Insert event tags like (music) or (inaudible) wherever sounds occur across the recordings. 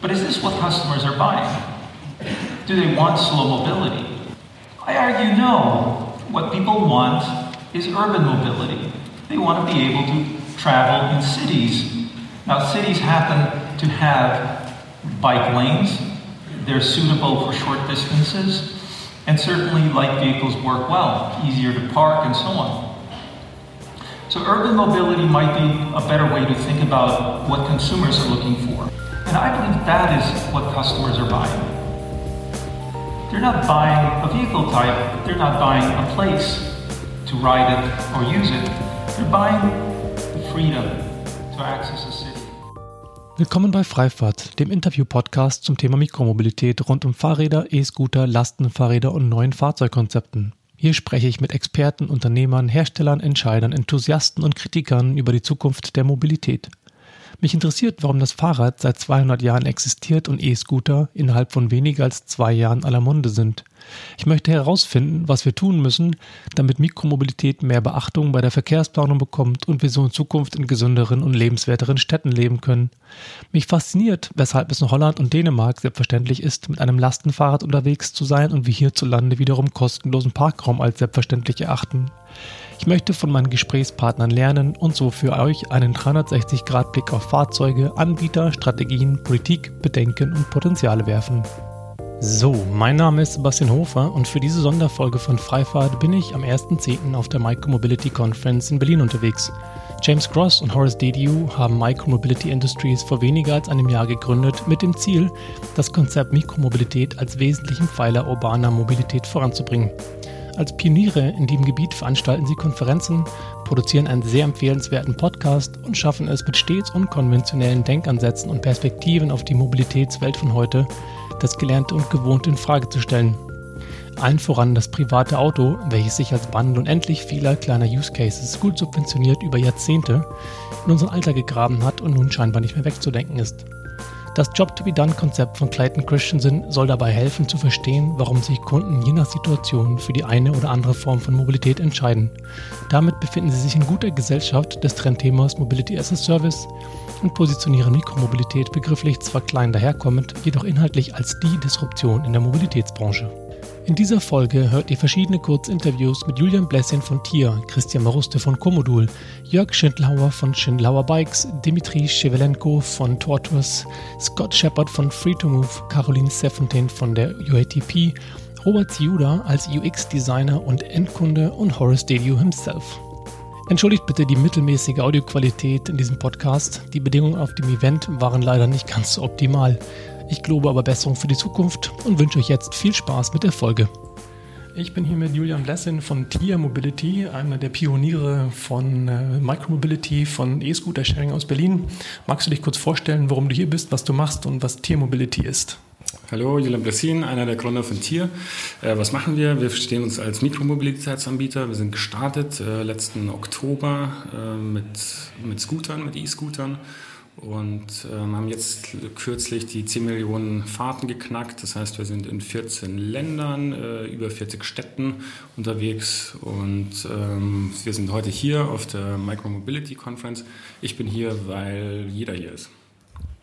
But is this what customers are buying? Do they want slow mobility? I argue no. What people want is urban mobility. They want to be able to travel in cities. Now, cities happen to have bike lanes, they're suitable for short distances, and certainly light vehicles work well, easier to park, and so on. So, urban mobility might be a better way to think about what consumers are looking for. And I believe that is what customers are buying. They're not buying a vehicle type, they're not buying a place to ride it or use it. They're buying freedom to access a city. Willkommen bei Freifahrt, dem Interview-Podcast zum Thema Mikromobilität rund um Fahrräder, E-Scooter, Lastenfahrräder und neuen Fahrzeugkonzepten. Hier spreche ich mit Experten, Unternehmern, Herstellern, Entscheidern, Enthusiasten und Kritikern über die Zukunft der Mobilität. Mich interessiert, warum das Fahrrad seit 200 Jahren existiert und E-Scooter innerhalb von weniger als zwei Jahren aller Munde sind. Ich möchte herausfinden, was wir tun müssen, damit Mikromobilität mehr Beachtung bei der Verkehrsplanung bekommt und wir so in Zukunft in gesünderen und lebenswerteren Städten leben können. Mich fasziniert, weshalb es in Holland und Dänemark selbstverständlich ist, mit einem Lastenfahrrad unterwegs zu sein und wir hierzulande wiederum kostenlosen Parkraum als selbstverständlich erachten. Ich möchte von meinen Gesprächspartnern lernen und so für euch einen 360-Grad-Blick auf Fahrzeuge, Anbieter, Strategien, Politik, Bedenken und Potenziale werfen. So, mein Name ist Sebastian Hofer und für diese Sonderfolge von Freifahrt bin ich am 1.10. auf der Micromobility Conference in Berlin unterwegs. James Cross und Horace Dediu haben Micromobility Industries vor weniger als einem Jahr gegründet mit dem Ziel, das Konzept Mikromobilität als wesentlichen Pfeiler urbaner Mobilität voranzubringen. Als Pioniere in diesem Gebiet veranstalten sie Konferenzen, produzieren einen sehr empfehlenswerten Podcast und schaffen es mit stets unkonventionellen Denkansätzen und Perspektiven auf die Mobilitätswelt von heute, das Gelernte und Gewohnte in Frage zu stellen. Allen voran das private Auto, welches sich als Bundle und endlich vieler kleiner Use Cases gut subventioniert über Jahrzehnte in unseren Alltag gegraben hat und nun scheinbar nicht mehr wegzudenken ist. Das Job-to-be-done-Konzept von Clayton Christensen soll dabei helfen zu verstehen, warum sich Kunden je nach Situation für die eine oder andere Form von Mobilität entscheiden. Damit befinden sie sich in guter Gesellschaft des Trendthemas Mobility as a Service und positionieren Mikromobilität begrifflich zwar klein daherkommend, jedoch inhaltlich als die Disruption in der Mobilitätsbranche. In dieser Folge hört ihr verschiedene Kurzinterviews mit Julian Blessin von Tier, Christian Maruste von Komodul, Jörg Schindlauer von Schindlauer Bikes, Dimitri Shevelenko von Tortoise, Scott Shepard von Free2Move, Caroline Sefontaine von der UATP, Robert Ziuda als UX-Designer und Endkunde und Horace Dedew himself. Entschuldigt bitte die mittelmäßige Audioqualität in diesem Podcast. Die Bedingungen auf dem Event waren leider nicht ganz so optimal. Ich glaube aber Besserung für die Zukunft und wünsche euch jetzt viel Spaß mit der Folge. Ich bin hier mit Julian Blessin von TIA Mobility, einer der Pioniere von äh, Micromobility, von E-Scooter Sharing aus Berlin. Magst du dich kurz vorstellen, warum du hier bist, was du machst und was TIA Mobility ist? Hallo, Julian Blessin, einer der Gründer von TIR. Äh, was machen wir? Wir verstehen uns als Mikromobilitätsanbieter. Wir sind gestartet äh, letzten Oktober mit, mit Scootern, mit E-Scootern und ähm, haben jetzt kürzlich die 10 Millionen Fahrten geknackt. Das heißt, wir sind in 14 Ländern, äh, über 40 Städten unterwegs und ähm, wir sind heute hier auf der Micromobility Conference. Ich bin hier, weil jeder hier ist.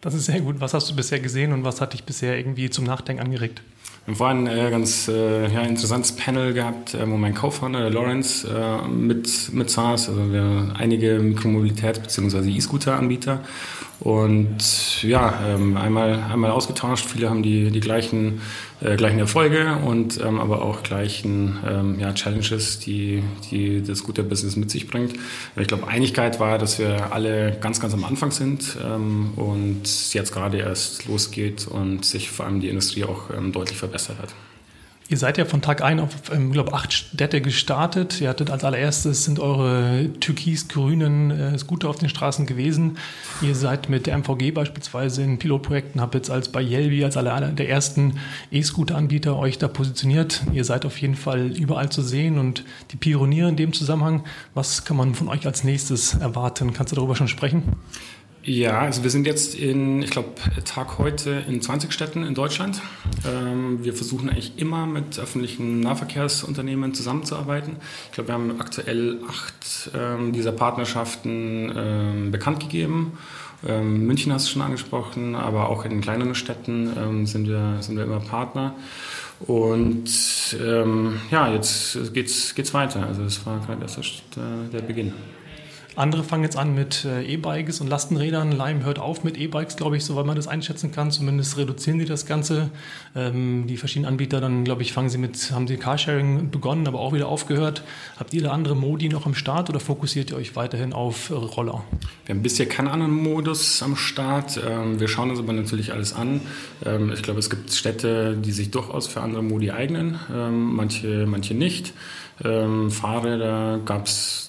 Das ist sehr gut. Was hast du bisher gesehen und was hat dich bisher irgendwie zum Nachdenken angeregt? Wir haben vorhin ein äh, ganz äh, ja, interessantes Panel gehabt, äh, wo mein Co-Founder, der Lawrence, mit, mit saß. Also wir einige Mikromobilität- bzw. E-Scooter-Anbieter und ja, ähm, einmal, einmal ausgetauscht. Viele haben die, die gleichen, äh, gleichen Erfolge und ähm, aber auch gleichen ähm, ja, Challenges, die, die das gute Business mit sich bringt. Ich glaube, Einigkeit war, dass wir alle ganz, ganz am Anfang sind ähm, und jetzt gerade erst losgeht und sich vor allem die Industrie auch ähm, deutlich verbessert hat. Ihr seid ja von Tag ein auf, ähm, glaube acht Städte gestartet. Ihr hattet als allererstes sind eure türkis-grünen äh, Scooter auf den Straßen gewesen. Ihr seid mit der MVG beispielsweise in Pilotprojekten, habt jetzt als bei Yelby, als einer der ersten E-Scooter-Anbieter euch da positioniert. Ihr seid auf jeden Fall überall zu sehen und die Pioniere in dem Zusammenhang. Was kann man von euch als nächstes erwarten? Kannst du darüber schon sprechen? Ja, also wir sind jetzt in, ich glaube, Tag heute in 20 Städten in Deutschland. Ähm, wir versuchen eigentlich immer mit öffentlichen Nahverkehrsunternehmen zusammenzuarbeiten. Ich glaube, wir haben aktuell acht ähm, dieser Partnerschaften ähm, bekannt gegeben Ähm, München hast du schon angesprochen, aber auch in kleineren Städten ähm, sind, wir, sind wir immer Partner. Und ähm, ja, jetzt geht's, geht's weiter. Also das war gerade erst der, der Beginn. Andere fangen jetzt an mit äh, E-Bikes und Lastenrädern. Lime hört auf mit E-Bikes, glaube ich, soweit man das einschätzen kann. Zumindest reduzieren sie das Ganze. Ähm, die verschiedenen Anbieter, dann glaube ich, fangen sie mit, haben sie Carsharing begonnen, aber auch wieder aufgehört. Habt ihr da andere Modi noch am Start oder fokussiert ihr euch weiterhin auf Roller? Wir haben bisher keinen anderen Modus am Start. Ähm, wir schauen uns aber natürlich alles an. Ähm, ich glaube, es gibt Städte, die sich durchaus für andere Modi eignen, ähm, manche, manche nicht. Ähm, Fahrräder gab es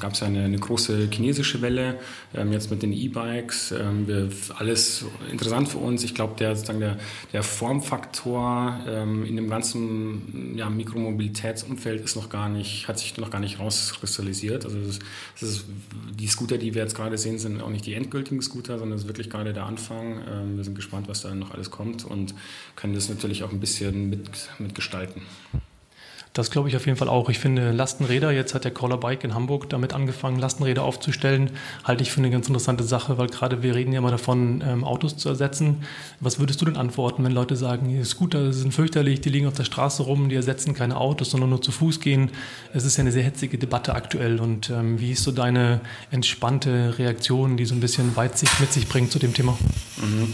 gab's eine, eine große chinesische Welle, ähm, jetzt mit den E-Bikes. Ähm, alles interessant für uns. Ich glaube, der, der, der Formfaktor ähm, in dem ganzen ja, Mikromobilitätsumfeld ist noch gar nicht, hat sich noch gar nicht rauskristallisiert. Also das, das ist, die Scooter, die wir jetzt gerade sehen, sind auch nicht die endgültigen Scooter, sondern es ist wirklich gerade der Anfang. Ähm, wir sind gespannt, was da noch alles kommt und können das natürlich auch ein bisschen mit, mitgestalten. Das glaube ich auf jeden Fall auch. Ich finde Lastenräder, jetzt hat der Caller Bike in Hamburg damit angefangen, Lastenräder aufzustellen, halte ich für eine ganz interessante Sache, weil gerade wir reden ja immer davon, ähm, Autos zu ersetzen. Was würdest du denn antworten, wenn Leute sagen, Scooter sind fürchterlich, die liegen auf der Straße rum, die ersetzen keine Autos, sondern nur zu Fuß gehen? Es ist ja eine sehr hetzige Debatte aktuell. Und ähm, wie ist so deine entspannte Reaktion, die so ein bisschen Weitsicht mit sich bringt zu dem Thema? Mhm.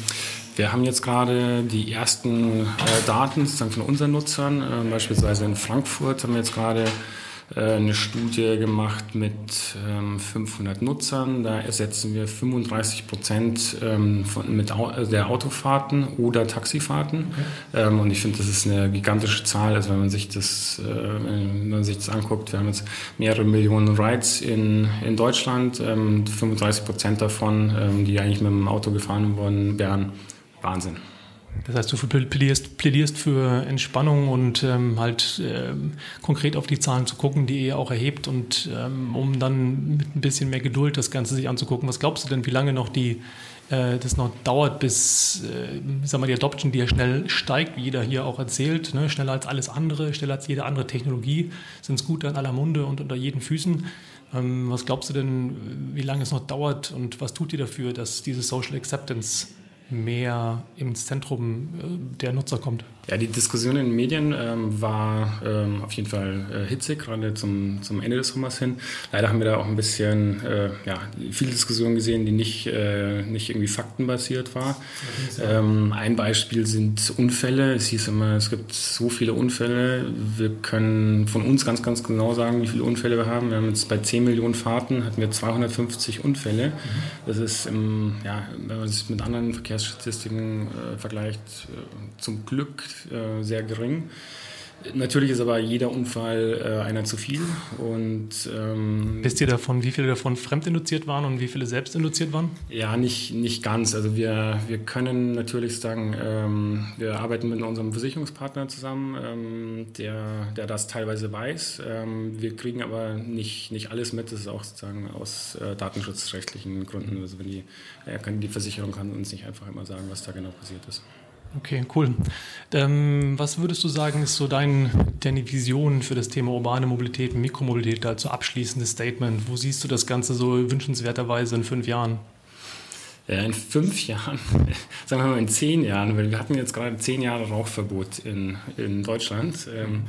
Wir haben jetzt gerade die ersten äh, Daten sozusagen von unseren Nutzern. Äh, beispielsweise in Frankfurt haben wir jetzt gerade äh, eine Studie gemacht mit ähm, 500 Nutzern. Da ersetzen wir 35 Prozent ähm, von, mit Au äh, der Autofahrten oder Taxifahrten. Okay. Ähm, und ich finde, das ist eine gigantische Zahl. Also wenn man sich das, äh, wenn man sich das anguckt, wir haben jetzt mehrere Millionen Rides in, in Deutschland. 35 ähm, Prozent davon, ähm, die eigentlich mit dem Auto gefahren worden wären, Wahnsinn. Das heißt, du plädierst, plädierst für Entspannung und ähm, halt ähm, konkret auf die Zahlen zu gucken, die ihr auch erhebt und ähm, um dann mit ein bisschen mehr Geduld das Ganze sich anzugucken. Was glaubst du denn, wie lange noch die, äh, das noch dauert, bis äh, sag mal, die Adoption, die ja schnell steigt, wie jeder hier auch erzählt, ne? schneller als alles andere, schneller als jede andere Technologie, sind Scooter in aller Munde und unter jeden Füßen. Ähm, was glaubst du denn, wie lange es noch dauert und was tut ihr dafür, dass diese Social Acceptance mehr ins Zentrum äh, der Nutzer kommt. Ja, die Diskussion in den Medien ähm, war ähm, auf jeden Fall äh, hitzig, gerade zum, zum Ende des Sommers hin. Leider haben wir da auch ein bisschen äh, ja, viele Diskussionen gesehen, die nicht, äh, nicht irgendwie faktenbasiert war. Ähm, ein Beispiel sind Unfälle. Es hieß immer, es gibt so viele Unfälle. Wir können von uns ganz, ganz genau sagen, wie viele Unfälle wir haben. Wir haben jetzt bei 10 Millionen Fahrten hatten wir 250 Unfälle. Das ist, im, ja, wenn man es mit anderen Verkehrsstatistiken äh, vergleicht, äh, zum Glück äh, sehr gering. Natürlich ist aber jeder Unfall äh, einer zu viel. Und, ähm, Wisst ihr davon, wie viele davon fremdinduziert waren und wie viele selbstinduziert waren? Ja, nicht, nicht ganz. Also wir, wir können natürlich sagen, ähm, wir arbeiten mit unserem Versicherungspartner zusammen, ähm, der, der das teilweise weiß. Ähm, wir kriegen aber nicht, nicht alles mit. Das ist auch sozusagen aus äh, datenschutzrechtlichen Gründen. Also wenn die, äh, die Versicherung kann uns nicht einfach immer sagen, was da genau passiert ist. Okay, cool. Ähm, was würdest du sagen, ist so dein, deine Vision für das Thema urbane Mobilität, Mikromobilität, also abschließendes Statement? Wo siehst du das Ganze so wünschenswerterweise in fünf Jahren? Ja, in fünf (laughs) Jahren, sagen wir mal in zehn Jahren, weil wir hatten jetzt gerade zehn Jahre Rauchverbot in, in Deutschland. Ähm,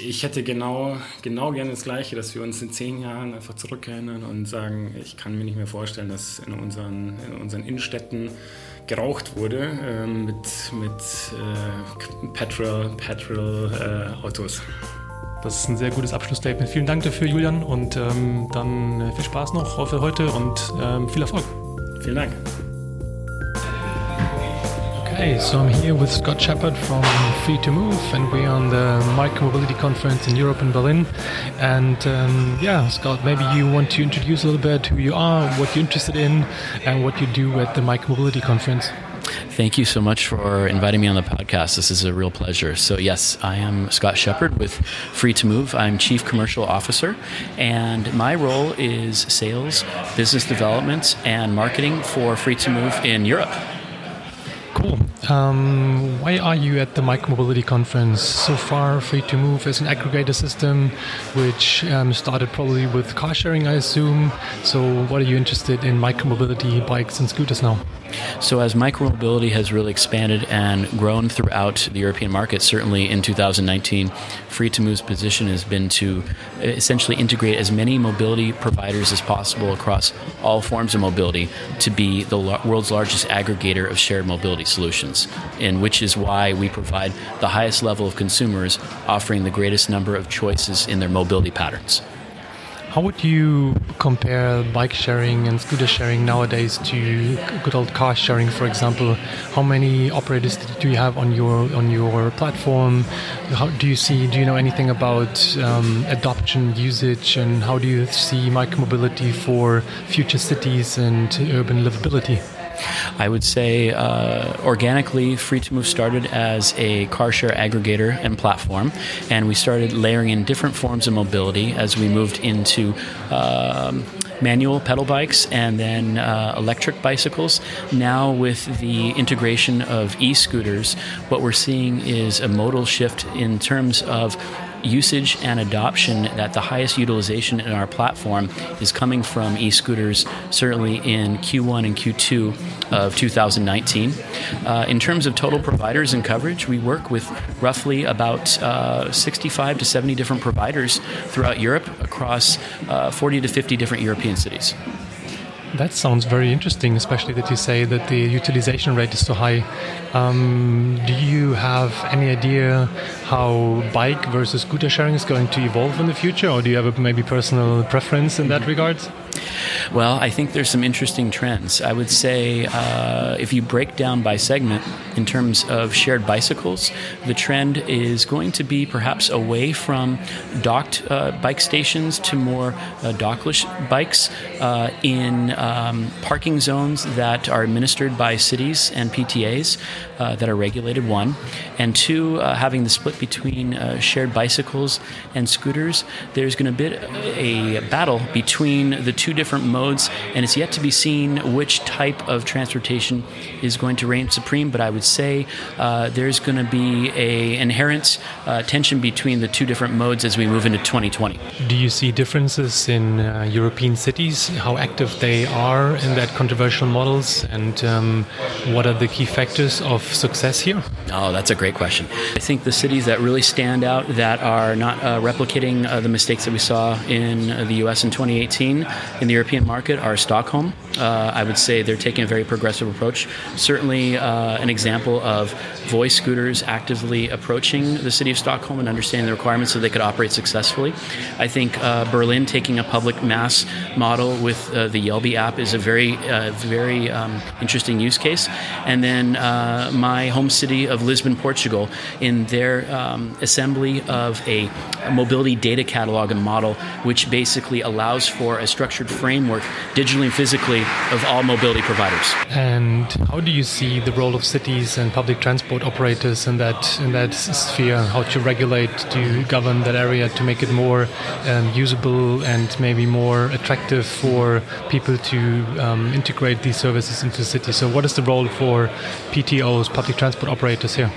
ich hätte genau, genau gerne das Gleiche, dass wir uns in zehn Jahren einfach zurückerinnern und sagen, ich kann mir nicht mehr vorstellen, dass in unseren, in unseren Innenstädten geraucht wurde äh, mit, mit äh, Petrol, Petrol äh, Autos. Das ist ein sehr gutes Abschlussstatement. Vielen Dank dafür, Julian, und ähm, dann äh, viel Spaß noch für heute und ähm, viel Erfolg. Vielen Dank. Okay, so I'm here with Scott Shepard from Free to Move, and we're on the Micromobility Conference in Europe in Berlin. And um, yeah, Scott, maybe you want to introduce a little bit who you are, what you're interested in, and what you do at the Micromobility Conference. Thank you so much for inviting me on the podcast. This is a real pleasure. So, yes, I am Scott Shepard with Free to Move. I'm Chief Commercial Officer, and my role is sales, business development, and marketing for Free to Move in Europe. Cool. Um, why are you at the Micromobility Conference? So far, Free to Move is an aggregator system which um, started probably with car sharing, I assume. So, what are you interested in micromobility bikes and scooters now? So, as micromobility has really expanded and grown throughout the European market, certainly in 2019, Free to Move's position has been to essentially integrate as many mobility providers as possible across all forms of mobility to be the world's largest aggregator of shared mobility solutions, and which is why we provide the highest level of consumers offering the greatest number of choices in their mobility patterns. How would you compare bike sharing and scooter sharing nowadays to good old car sharing, for example? How many operators do you have on your on your platform? How do you see? Do you know anything about um, adoption, usage, and how do you see micromobility for future cities and urban livability? I would say uh, organically, Free to Move started as a car share aggregator and platform, and we started layering in different forms of mobility as we moved into. Um, manual pedal bikes and then uh, electric bicycles. Now, with the integration of e scooters, what we're seeing is a modal shift in terms of usage and adoption that the highest utilization in our platform is coming from e-scooters certainly in q1 and q2 of 2019 uh, in terms of total providers and coverage we work with roughly about uh, 65 to 70 different providers throughout europe across uh, 40 to 50 different european cities that sounds very interesting, especially that you say that the utilization rate is so high. Um, do you have any idea how bike versus scooter sharing is going to evolve in the future, or do you have a maybe personal preference in that regard? Well, I think there's some interesting trends. I would say uh, if you break down by segment in terms of shared bicycles, the trend is going to be perhaps away from docked uh, bike stations to more uh, dockless bikes uh, in um, parking zones that are administered by cities and PTAs uh, that are regulated, one. And two, uh, having the split between shared bicycles and scooters, there's going to be a battle between the two different modes, and it's yet to be seen which type of transportation is going to reign supreme. But I would say uh, there's going to be a inherent uh, tension between the two different modes as we move into 2020. Do you see differences in uh, European cities, how active they are in that controversial models, and um, what are the key factors of success here? Oh, that's a great question. I think the cities that really stand out that are not uh, replicating uh, the mistakes that we saw in the U.S. in 2018 in the European market are Stockholm. Uh, I would say they're taking a very progressive approach. Certainly, uh, an example of Voi scooters actively approaching the city of Stockholm and understanding the requirements so they could operate successfully. I think uh, Berlin taking a public MaaS model with uh, the Jelbi app is a very, uh, very um, interesting use case. And then uh, my home city of Lisbon, Portugal, in their um, assembly of a mobility data catalog and model, which basically allows for a structured framework, digitally and physically, of all mobility providers. And how do you see the role of cities and public transport operators in that in that sphere? How to regulate, to govern that area to make it more um, usable and maybe more attractive for people to um, integrate these services into the city. So, what is the role for PTOs, public transport operators here?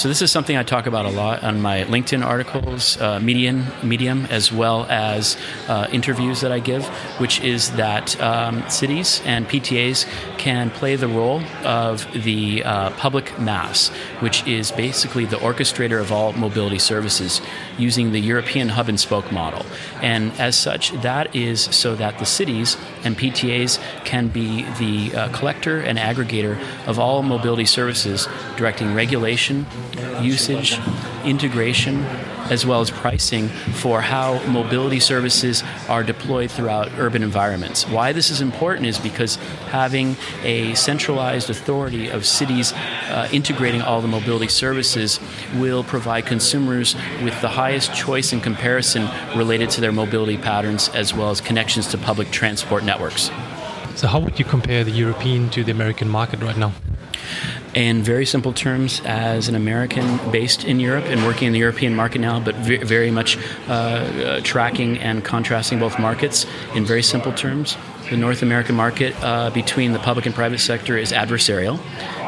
So this is something I talk about a lot on my LinkedIn articles, uh, Medium, Medium, as well as uh, interviews that I give, which is that um, cities and PTAs can play the role of the uh, public MaaS, which is basically the orchestrator of all mobility services using the European hub and spoke model. And as such, that is so that the cities and PTAs can be the uh, collector and aggregator of all mobility services, directing regulation, usage, integration, as well as pricing for how mobility services are deployed throughout urban environments. Why this is important is because having a centralized authority of cities uh, integrating all the mobility services will provide consumers with the highest choice and comparison related to their mobility patterns as well as connections to public transport networks. So, how would you compare the European to the American market right now? In very simple terms as an American based in Europe and working in the European market now, but very much uh, uh, tracking and contrasting both markets in very simple terms. The North American market uh, between the public and private sector is adversarial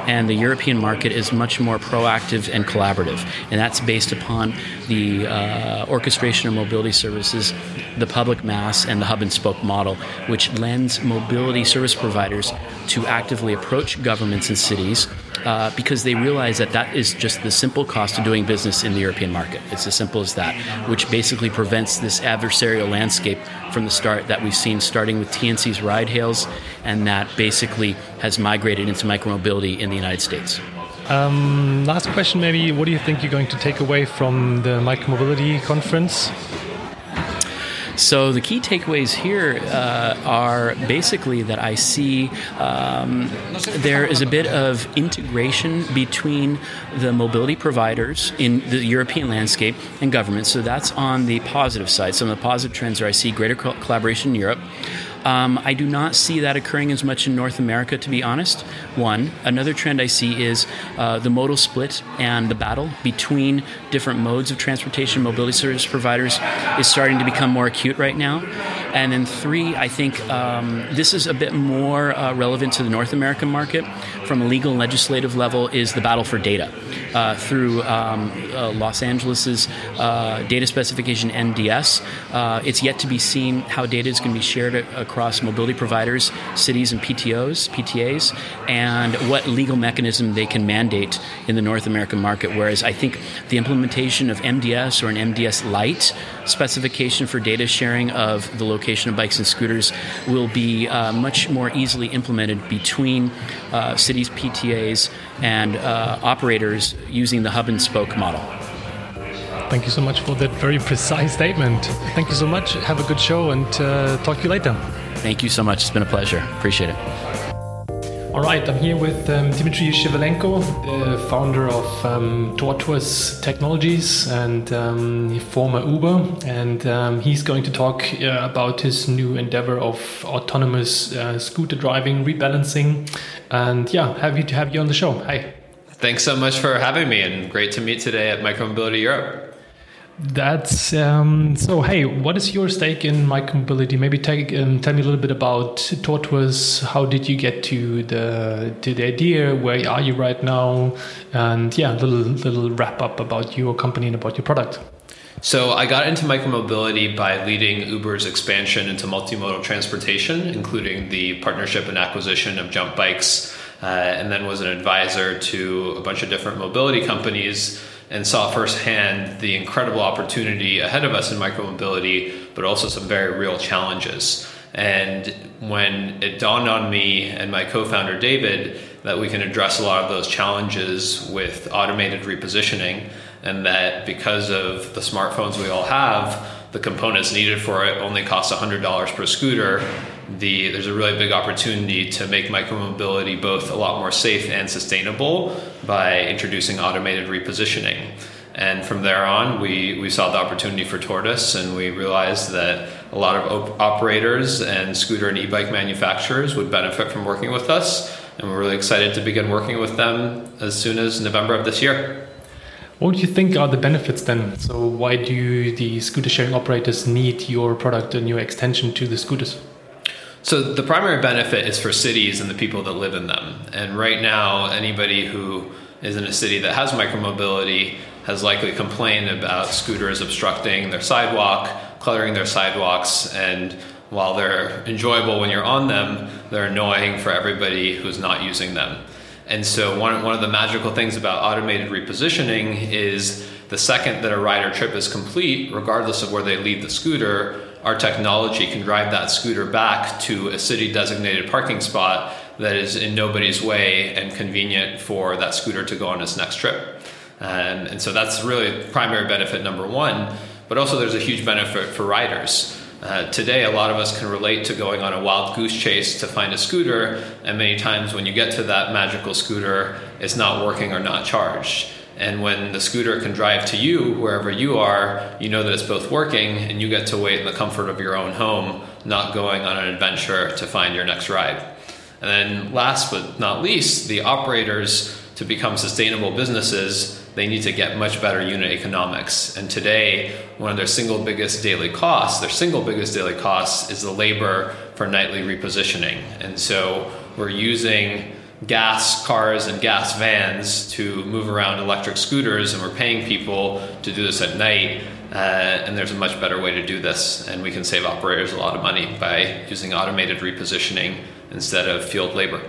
and the European market is much more proactive and collaborative. And that's based upon the uh, orchestration of mobility services, the public MaaS, and the hub and spoke model, which lends mobility service providers to actively approach governments and cities uh, because they realize that that is just the simple cost of doing business in the European market. It's as simple as that, which basically prevents this adversarial landscape from the start that we've seen starting with TNC's ride hails, and that basically has migrated into micromobility in the United States. Um, last question, maybe. What do you think you're going to take away from the micromobility conference? So the key takeaways here uh, are basically that I see um, there is a bit of integration between the mobility providers in the European landscape and government. So that's on the positive side. Some of the positive trends are I see greater co- collaboration in Europe. Um, I do not see that occurring as much in North America, to be honest. One. Another trend I see is uh, the modal split and the battle between different modes of transportation, mobility service providers, is starting to become more acute right now. And then three, I think um, this is a bit more uh, relevant to the North American market from a legal and legislative level is the battle for data. Uh, through um, uh, Los Angeles's uh, data specification MDS, uh, it's yet to be seen how data is going to be shared across mobility providers, cities, and PTOs, PTAs, and what legal mechanism they can mandate in the North American market. Whereas I think the implementation of MDS or an MDS light specification for data sharing of the location of bikes and scooters will be much more easily implemented between cities, PTAs, and uh, operators using the hub and spoke model. Thank you so much for that very (laughs) precise statement. Thank you so much. Have a good show and uh, talk to you later. Thank you so much. It's been a pleasure. Appreciate it. All right, I'm here with um, Dmitry Shevelenko, the founder of um, Tortoise Technologies and um, former Uber, and um, he's going to talk uh, about his new endeavor of autonomous uh, scooter driving, rebalancing, and yeah, happy to have you on the show. Hi. Thanks so much for having me, and great to meet today at Micromobility Europe. That's um, so. Hey, what is your stake in micromobility? Maybe take, um, tell me a little bit about Tortoise. How did you get to the to the idea? Where are you right now? And yeah, a little little wrap up about your company and about your product. So I got into micromobility by leading Uber's expansion into multimodal transportation, including the partnership and acquisition of Jump Bikes, uh, and then was an advisor to a bunch of different mobility companies and saw firsthand the incredible opportunity ahead of us in micromobility, but also some very real challenges. And when it dawned on me and my co founder David that we can address a lot of those challenges with automated repositioning, and that because of the smartphones we all have, the components needed for it only cost $100 per scooter, the, there's a really big opportunity to make micromobility both a lot more safe and sustainable by introducing automated repositioning. And from there on, we, we saw the opportunity for Tortoise, and we realized that a lot of op- operators and scooter and e bike manufacturers would benefit from working with us. And we're really excited to begin working with them as soon as November of this year. What do you think are the benefits then? So, why do the scooter sharing operators need your product and your extension to the scooters? So the primary benefit is for cities and the people that live in them. And right now, anybody who is in a city that has micromobility has likely complained about scooters obstructing their sidewalk, cluttering their sidewalks, and while they're enjoyable when you're on them, they're annoying for everybody who's not using them. And so one, one of the magical things about automated repositioning is the second that a rider trip is complete, regardless of where they leave the scooter, our technology can drive that scooter back to a city designated parking spot that is in nobody's way and convenient for that scooter to go on its next trip. And, and so that's really primary benefit number one. But also, there's a huge benefit for riders. Uh, today, a lot of us can relate to going on a wild goose chase to find a scooter, and many times when you get to that magical scooter, it's not working or not charged. And when the scooter can drive to you wherever you are, you know that it's both working and you get to wait in the comfort of your own home, not going on an adventure to find your next ride. And then, last but not least, the operators to become sustainable businesses, they need to get much better unit economics. And today, one of their single biggest daily costs, their single biggest daily costs, is the labor for nightly repositioning. And so, we're using gas cars and gas vans to move around electric scooters, and we're paying people to do this at night. Uh, and there's a much better way to do this, and we can save operators a lot of money by using automated repositioning instead of field labor.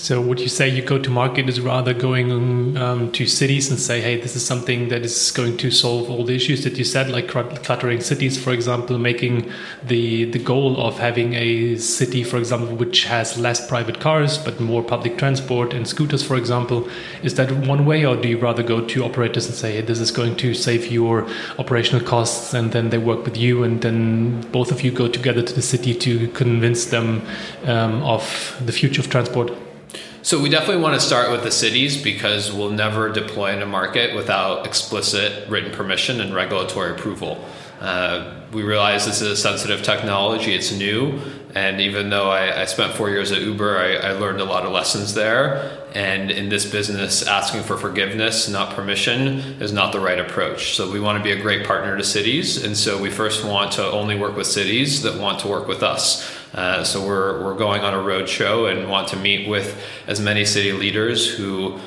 So would you say you go to market is rather going um, to cities and say, hey, this is something that is going to solve all the issues that you said, like cluttering cities, for example, making the the goal of having a city, for example, which has less private cars but more public transport and scooters, for example. Is that one way, or do you rather go to operators and say, hey, this is going to save your operational costs, and then they work with you, and then both of you go together to the city to convince them um, of the future of transport? So we definitely want to start with the cities because we'll never deploy in a market without explicit written permission and regulatory approval. Uh, we realize this is a sensitive technology, it's new, and even though I, I spent four years at Uber, I, I, learned a lot of lessons there. And in this business, asking for forgiveness, not permission, is not the right approach. So we want to be a great partner to cities, and so we first want to only work with cities that want to work with us. Uh, so we're, we're going on a road show and want to meet with as many city leaders who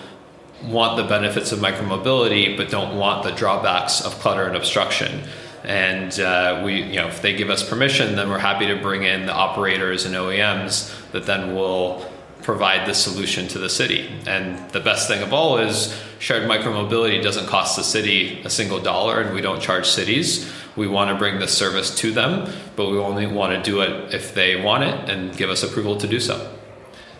want the benefits of micromobility but don't want the drawbacks of clutter and obstruction. And uh, we, you know, if they give us permission, then we're happy to bring in the operators and OEMs that then will provide the solution to the city. And the best thing of all is shared micromobility doesn't cost the city a single dollar, and we don't charge cities. We want to bring this service to them, but we only want to do it if they want it and give us approval to do so.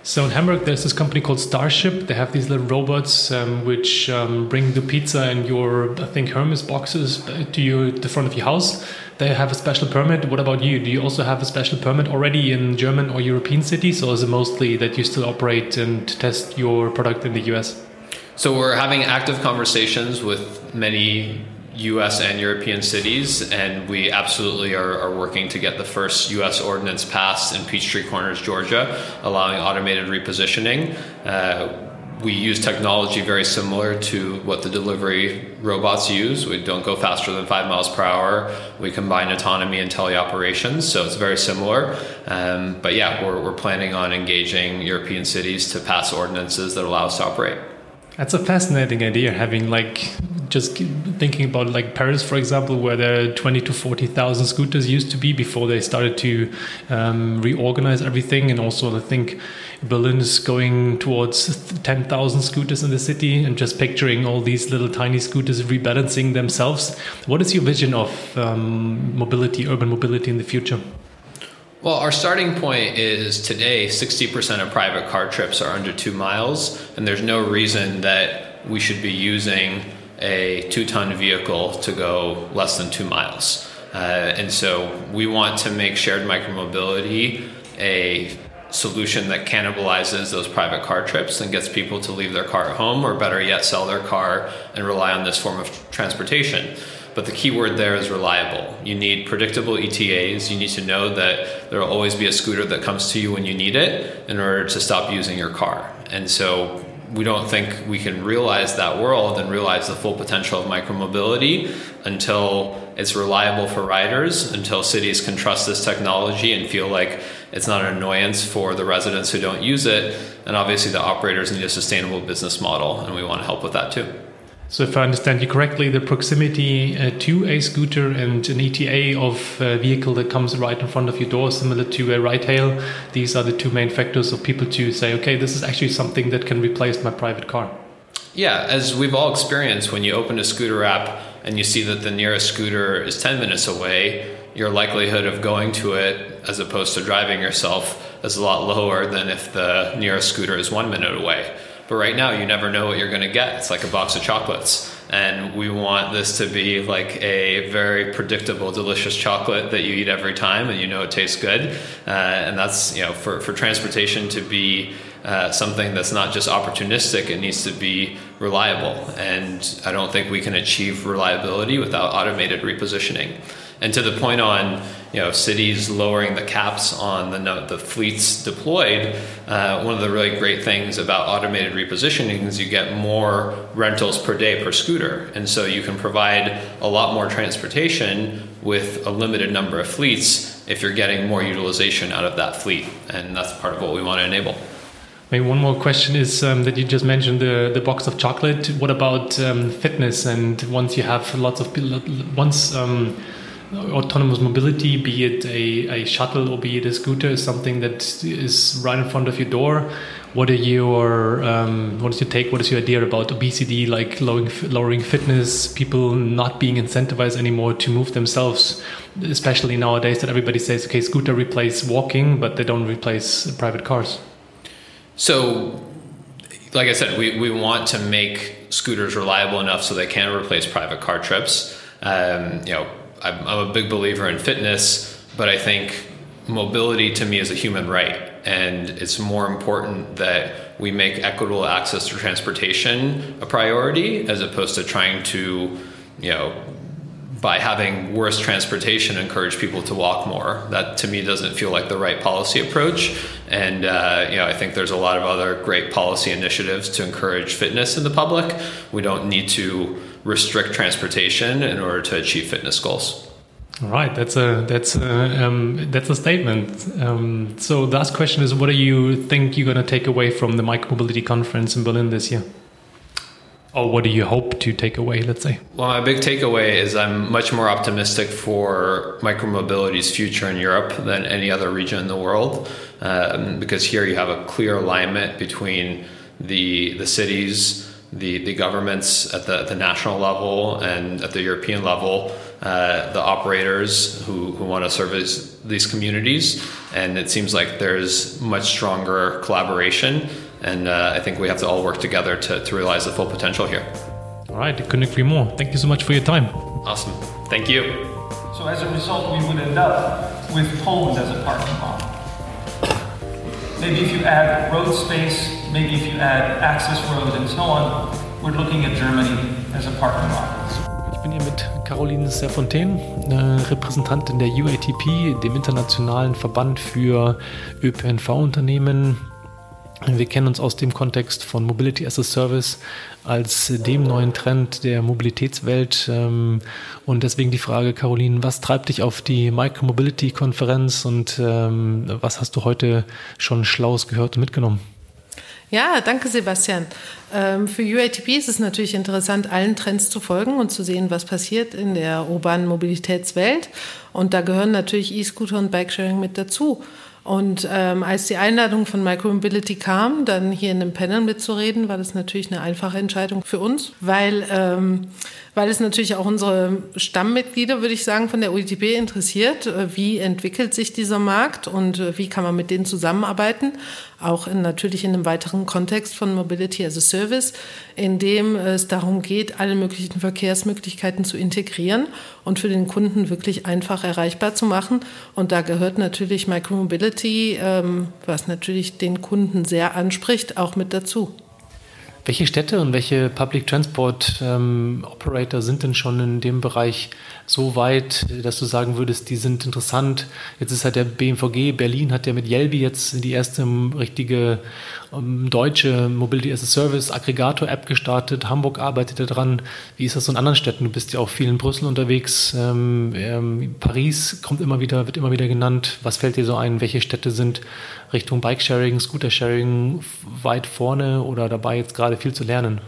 So in Hamburg, there's this company called Starship. They have these little robots um, which um, bring the pizza and your, I think, Hermes boxes to you, at the front of your house. They have a special permit. What about you? Do you also have a special permit already in German or European cities, or is it mostly that you still operate and test your product in the US? So we're having active conversations with many US and European cities, and we absolutely are, are, working to get the first US ordinance passed in Peachtree Corners, Georgia, allowing automated repositioning. Uh, we use technology very similar to what the delivery robots use. We don't go faster than five miles per hour. We combine autonomy and teleoperations, so it's very similar. Um, but yeah, we're, we're planning on engaging European cities to pass ordinances that allow us to operate. That's a fascinating idea. Having like just thinking about like Paris, for example, where there are twenty to forty thousand scooters used to be before they started to um, reorganize everything, and also I think Berlin is going towards ten thousand scooters in the city, and just picturing all these little tiny scooters rebalancing themselves. What is your vision of um, mobility, urban mobility in the future? Well, our starting point is today 60% of private car trips are under two miles, and there's no reason that we should be using a two ton vehicle to go less than two miles. Uh, and so we want to make shared micromobility a solution that cannibalizes those private car trips and gets people to leave their car at home, or better yet, sell their car and rely on this form of transportation. But the key word there is reliable. You need predictable ETAs. You need to know that there will always be a scooter that comes to you when you need it in order to stop using your car. And so we don't think we can realize that world and realize the full potential of micromobility until it's reliable for riders, until cities can trust this technology and feel like it's not an annoyance for the residents who don't use it. And obviously, the operators need a sustainable business model, and we want to help with that too. So, if I understand you correctly, the proximity uh, to a scooter and an ETA of a vehicle that comes right in front of your door, similar to a ride hail, these are the two main factors of people to say, okay, this is actually something that can replace my private car. Yeah, as we've all experienced, when you open a scooter app and you see that the nearest scooter is 10 minutes away, your likelihood of going to it as opposed to driving yourself is a lot lower than if the nearest scooter is one minute away. But right now, you never know what you're going to get. It's like a box of chocolates. And we want this to be like a very predictable, delicious chocolate that you eat every time and you know it tastes good. Uh, and that's, you know, for, for transportation to be uh, something that's not just opportunistic, it needs to be reliable. And I don't think we can achieve reliability without automated repositioning. And to the point on you know cities lowering the caps on the the fleets deployed, uh, one of the really great things about automated repositioning is you get more rentals per day per scooter, and so you can provide a lot more transportation with a limited number of fleets if you're getting more utilization out of that fleet, and that's part of what we want to enable. Maybe one more question is um, that you just mentioned the, the box of chocolate. What about um, fitness? And once you have lots of once um, autonomous mobility, be it a, a shuttle or be it a scooter, is something that is right in front of your door. What are your um, what is your take? What is your idea about obesity, like lowering lowering fitness, people not being incentivized anymore to move themselves, especially nowadays that everybody says, okay, scooter replace walking, but they don't replace private cars. So, like I said, we, we want to make scooters reliable enough so they can replace private car trips. Um, you know, I'm, I'm a big believer in fitness, but I think mobility to me is a human right. And it's more important that we make equitable access to transportation a priority as opposed to trying to, you know, by having worse transportation encourage people to walk more. That to me doesn't feel like the right policy approach. And uh, you know, I think there's a lot of other great policy initiatives to encourage fitness in the public. We don't need to restrict transportation in order to achieve fitness goals. All right, that's a that's a, um, that's a statement. Um, so the last question is, what do you think you're going to take away from the Micromobility Conference in Berlin this year? Or what do you hope to take away, let's say? Well, my big takeaway is I'm much more optimistic for micromobility's future in Europe than any other region in the world, um, because here you have a clear alignment between the the cities, the the governments at the, the national level and at the European level, uh, the operators who, who want to service these communities, and it seems like there's much stronger collaboration and uh, I think we have to all work together to, to realize the full potential here. All right, I couldn't agree more. Thank you so much for your time. Awesome. Thank you. So as a result, we would end up with Poland as a parking lot. Maybe if you add road space, maybe if you add access road and so on, we're looking at Germany as a parking lot. Ich bin hier mit Caroline Serfontaine, Repräsentantin der UATP, dem internationalen Verband für ÖPNV-Unternehmen, wir kennen uns aus dem Kontext von Mobility as a Service als dem neuen Trend der Mobilitätswelt. Ähm, und deswegen die Frage, Caroline, was treibt dich auf die Micromobility-Konferenz und ähm, was hast du heute schon Schlaues gehört und mitgenommen? Ja, danke Sebastian. Ähm, für UATP ist es natürlich interessant, allen Trends zu folgen und zu sehen, was passiert in der urbanen Mobilitätswelt. Und da gehören natürlich E-Scooter und Bikesharing mit dazu. Und ähm, als die Einladung von Micromobility kam, dann hier in einem Panel mitzureden, war das natürlich eine einfache Entscheidung für uns, weil, ähm, weil es natürlich auch unsere Stammmitglieder, würde ich sagen, von der UITB interessiert. Äh, wie entwickelt sich dieser Markt und äh, wie kann man mit denen zusammenarbeiten? Auch in, natürlich in einem weiteren Kontext von Mobility as a Service, in dem es darum geht, alle möglichen Verkehrsmöglichkeiten zu integrieren und für den Kunden wirklich einfach erreichbar zu machen. Und da gehört natürlich Micromobility, ähm, was natürlich den Kunden sehr anspricht, auch mit dazu. Welche Städte und welche Public Transport ähm, Operator sind denn schon in dem Bereich so weit, dass du sagen würdest, die sind interessant? Jetzt ist halt der BMVG, Berlin hat ja mit Yelby jetzt die erste richtige deutsche Mobility as a Service Aggregator App gestartet. Hamburg arbeitet daran. Wie ist das so in anderen Städten? Du bist ja auch viel in Brüssel unterwegs. Ähm, ähm, Paris kommt immer wieder, wird immer wieder genannt. Was fällt dir so ein? Welche Städte sind Richtung Bikesharing, Scootersharing weit vorne oder dabei jetzt gerade viel zu lernen?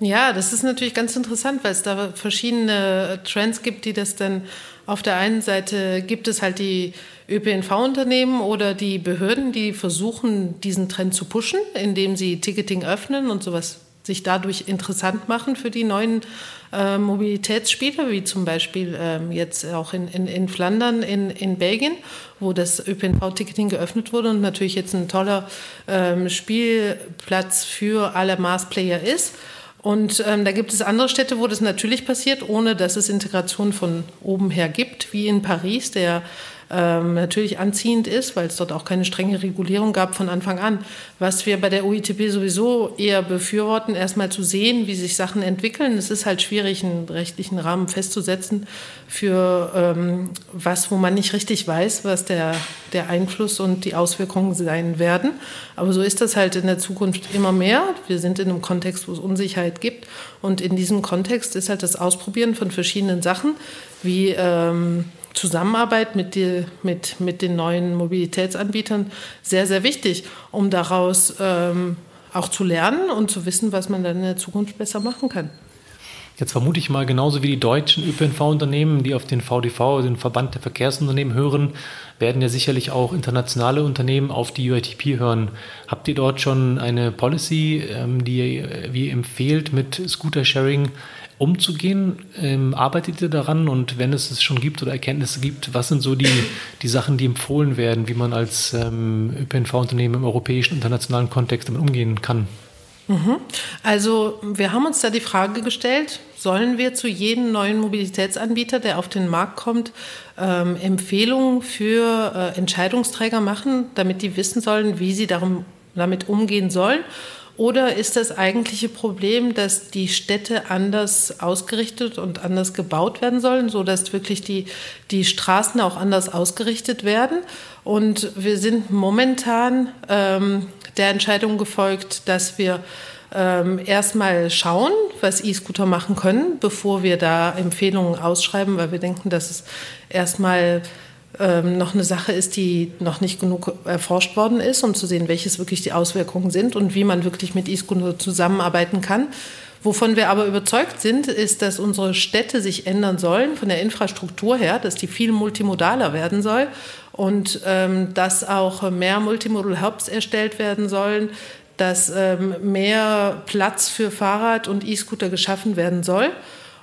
Ja, das ist natürlich ganz interessant, weil es da verschiedene Trends gibt, die das dann auf der einen Seite gibt es halt die ÖPNV-Unternehmen oder die Behörden, die versuchen, diesen Trend zu pushen, indem sie Ticketing öffnen und sowas sich dadurch interessant machen für die neuen äh, Mobilitätsspieler, wie zum Beispiel ähm, jetzt auch in, in, in Flandern, in, in Belgien, wo das ÖPNV-Ticketing geöffnet wurde und natürlich jetzt ein toller ähm, Spielplatz für alle Maßplayer ist. Und ähm, da gibt es andere Städte, wo das natürlich passiert, ohne dass es Integration von oben her gibt, wie in Paris, der ähm, natürlich anziehend ist, weil es dort auch keine strenge Regulierung gab von Anfang an. Was wir bei der UITP sowieso eher befürworten, erstmal zu sehen, wie sich Sachen entwickeln. Es ist halt schwierig, einen rechtlichen Rahmen festzusetzen für ähm, was, wo man nicht richtig weiß, was der, der Einfluss und die Auswirkungen sein werden. Aber so ist das halt in der Zukunft immer mehr. Wir sind in einem Kontext, wo es Unsicherheit gibt. Und in diesem Kontext ist halt das Ausprobieren von verschiedenen Sachen, wie ähm, Zusammenarbeit mit, die, mit, mit den neuen Mobilitätsanbietern sehr, sehr wichtig, um daraus ähm, auch zu lernen und zu wissen, was man dann in der Zukunft besser machen kann. Jetzt vermute ich mal, genauso wie die deutschen ÖPNV-Unternehmen, die auf den VDV, den Verband der Verkehrsunternehmen hören, werden ja sicherlich auch internationale Unternehmen auf die UITP hören. Habt ihr dort schon eine Policy, ähm, die wie empfehlt, mit Scooter-Sharing umzugehen? Ähm, arbeitet ihr daran? Und wenn es es schon gibt oder Erkenntnisse gibt, was sind so die, die Sachen, die empfohlen werden, wie man als ähm, ÖPNV-Unternehmen im europäischen, internationalen Kontext damit umgehen kann? Mhm. Also wir haben uns da die Frage gestellt, sollen wir zu jedem neuen Mobilitätsanbieter, der auf den Markt kommt, ähm, Empfehlungen für äh, Entscheidungsträger machen, damit die wissen sollen, wie sie darum, damit umgehen sollen? Oder ist das eigentliche Problem, dass die Städte anders ausgerichtet und anders gebaut werden sollen, sodass wirklich die, die Straßen auch anders ausgerichtet werden? Und wir sind momentan ähm, der Entscheidung gefolgt, dass wir ähm, erstmal schauen, was E-Scooter machen können, bevor wir da Empfehlungen ausschreiben, weil wir denken, dass es erstmal ähm, noch eine Sache ist, die noch nicht genug erforscht worden ist, um zu sehen, welches wirklich die Auswirkungen sind und wie man wirklich mit E-Scooter zusammenarbeiten kann. Wovon wir aber überzeugt sind, ist, dass unsere Städte sich ändern sollen von der Infrastruktur her, dass die viel multimodaler werden soll und ähm, dass auch mehr Multimodal Hubs erstellt werden sollen, dass ähm, mehr Platz für Fahrrad und E-Scooter geschaffen werden soll.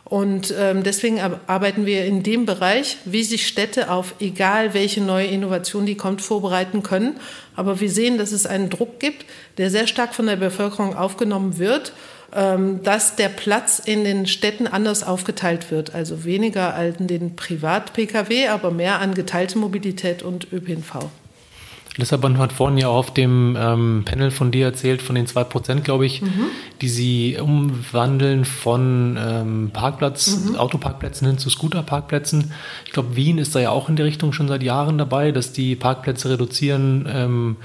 Und ähm, deswegen arbeiten wir in dem Bereich, wie sich Städte auf egal welche neue Innovation, die kommt, vorbereiten können. Aber wir sehen, dass es einen Druck gibt, der sehr stark von der Bevölkerung aufgenommen wird ähm, dass der Platz in den Städten anders aufgeteilt wird. Also weniger an den Privat-Pkw, aber mehr an geteilte Mobilität und ÖPNV. Lissabon hat vorhin ja auf dem ähm, Panel von dir erzählt, von den zwei Prozent, glaube ich, mhm. die sie umwandeln von ähm, Parkplatz, mhm. Autoparkplätzen hin zu Scooterparkplätzen. Ich glaube, Wien ist da ja auch in der Richtung schon seit Jahren dabei, dass die Parkplätze reduzieren. Ähm,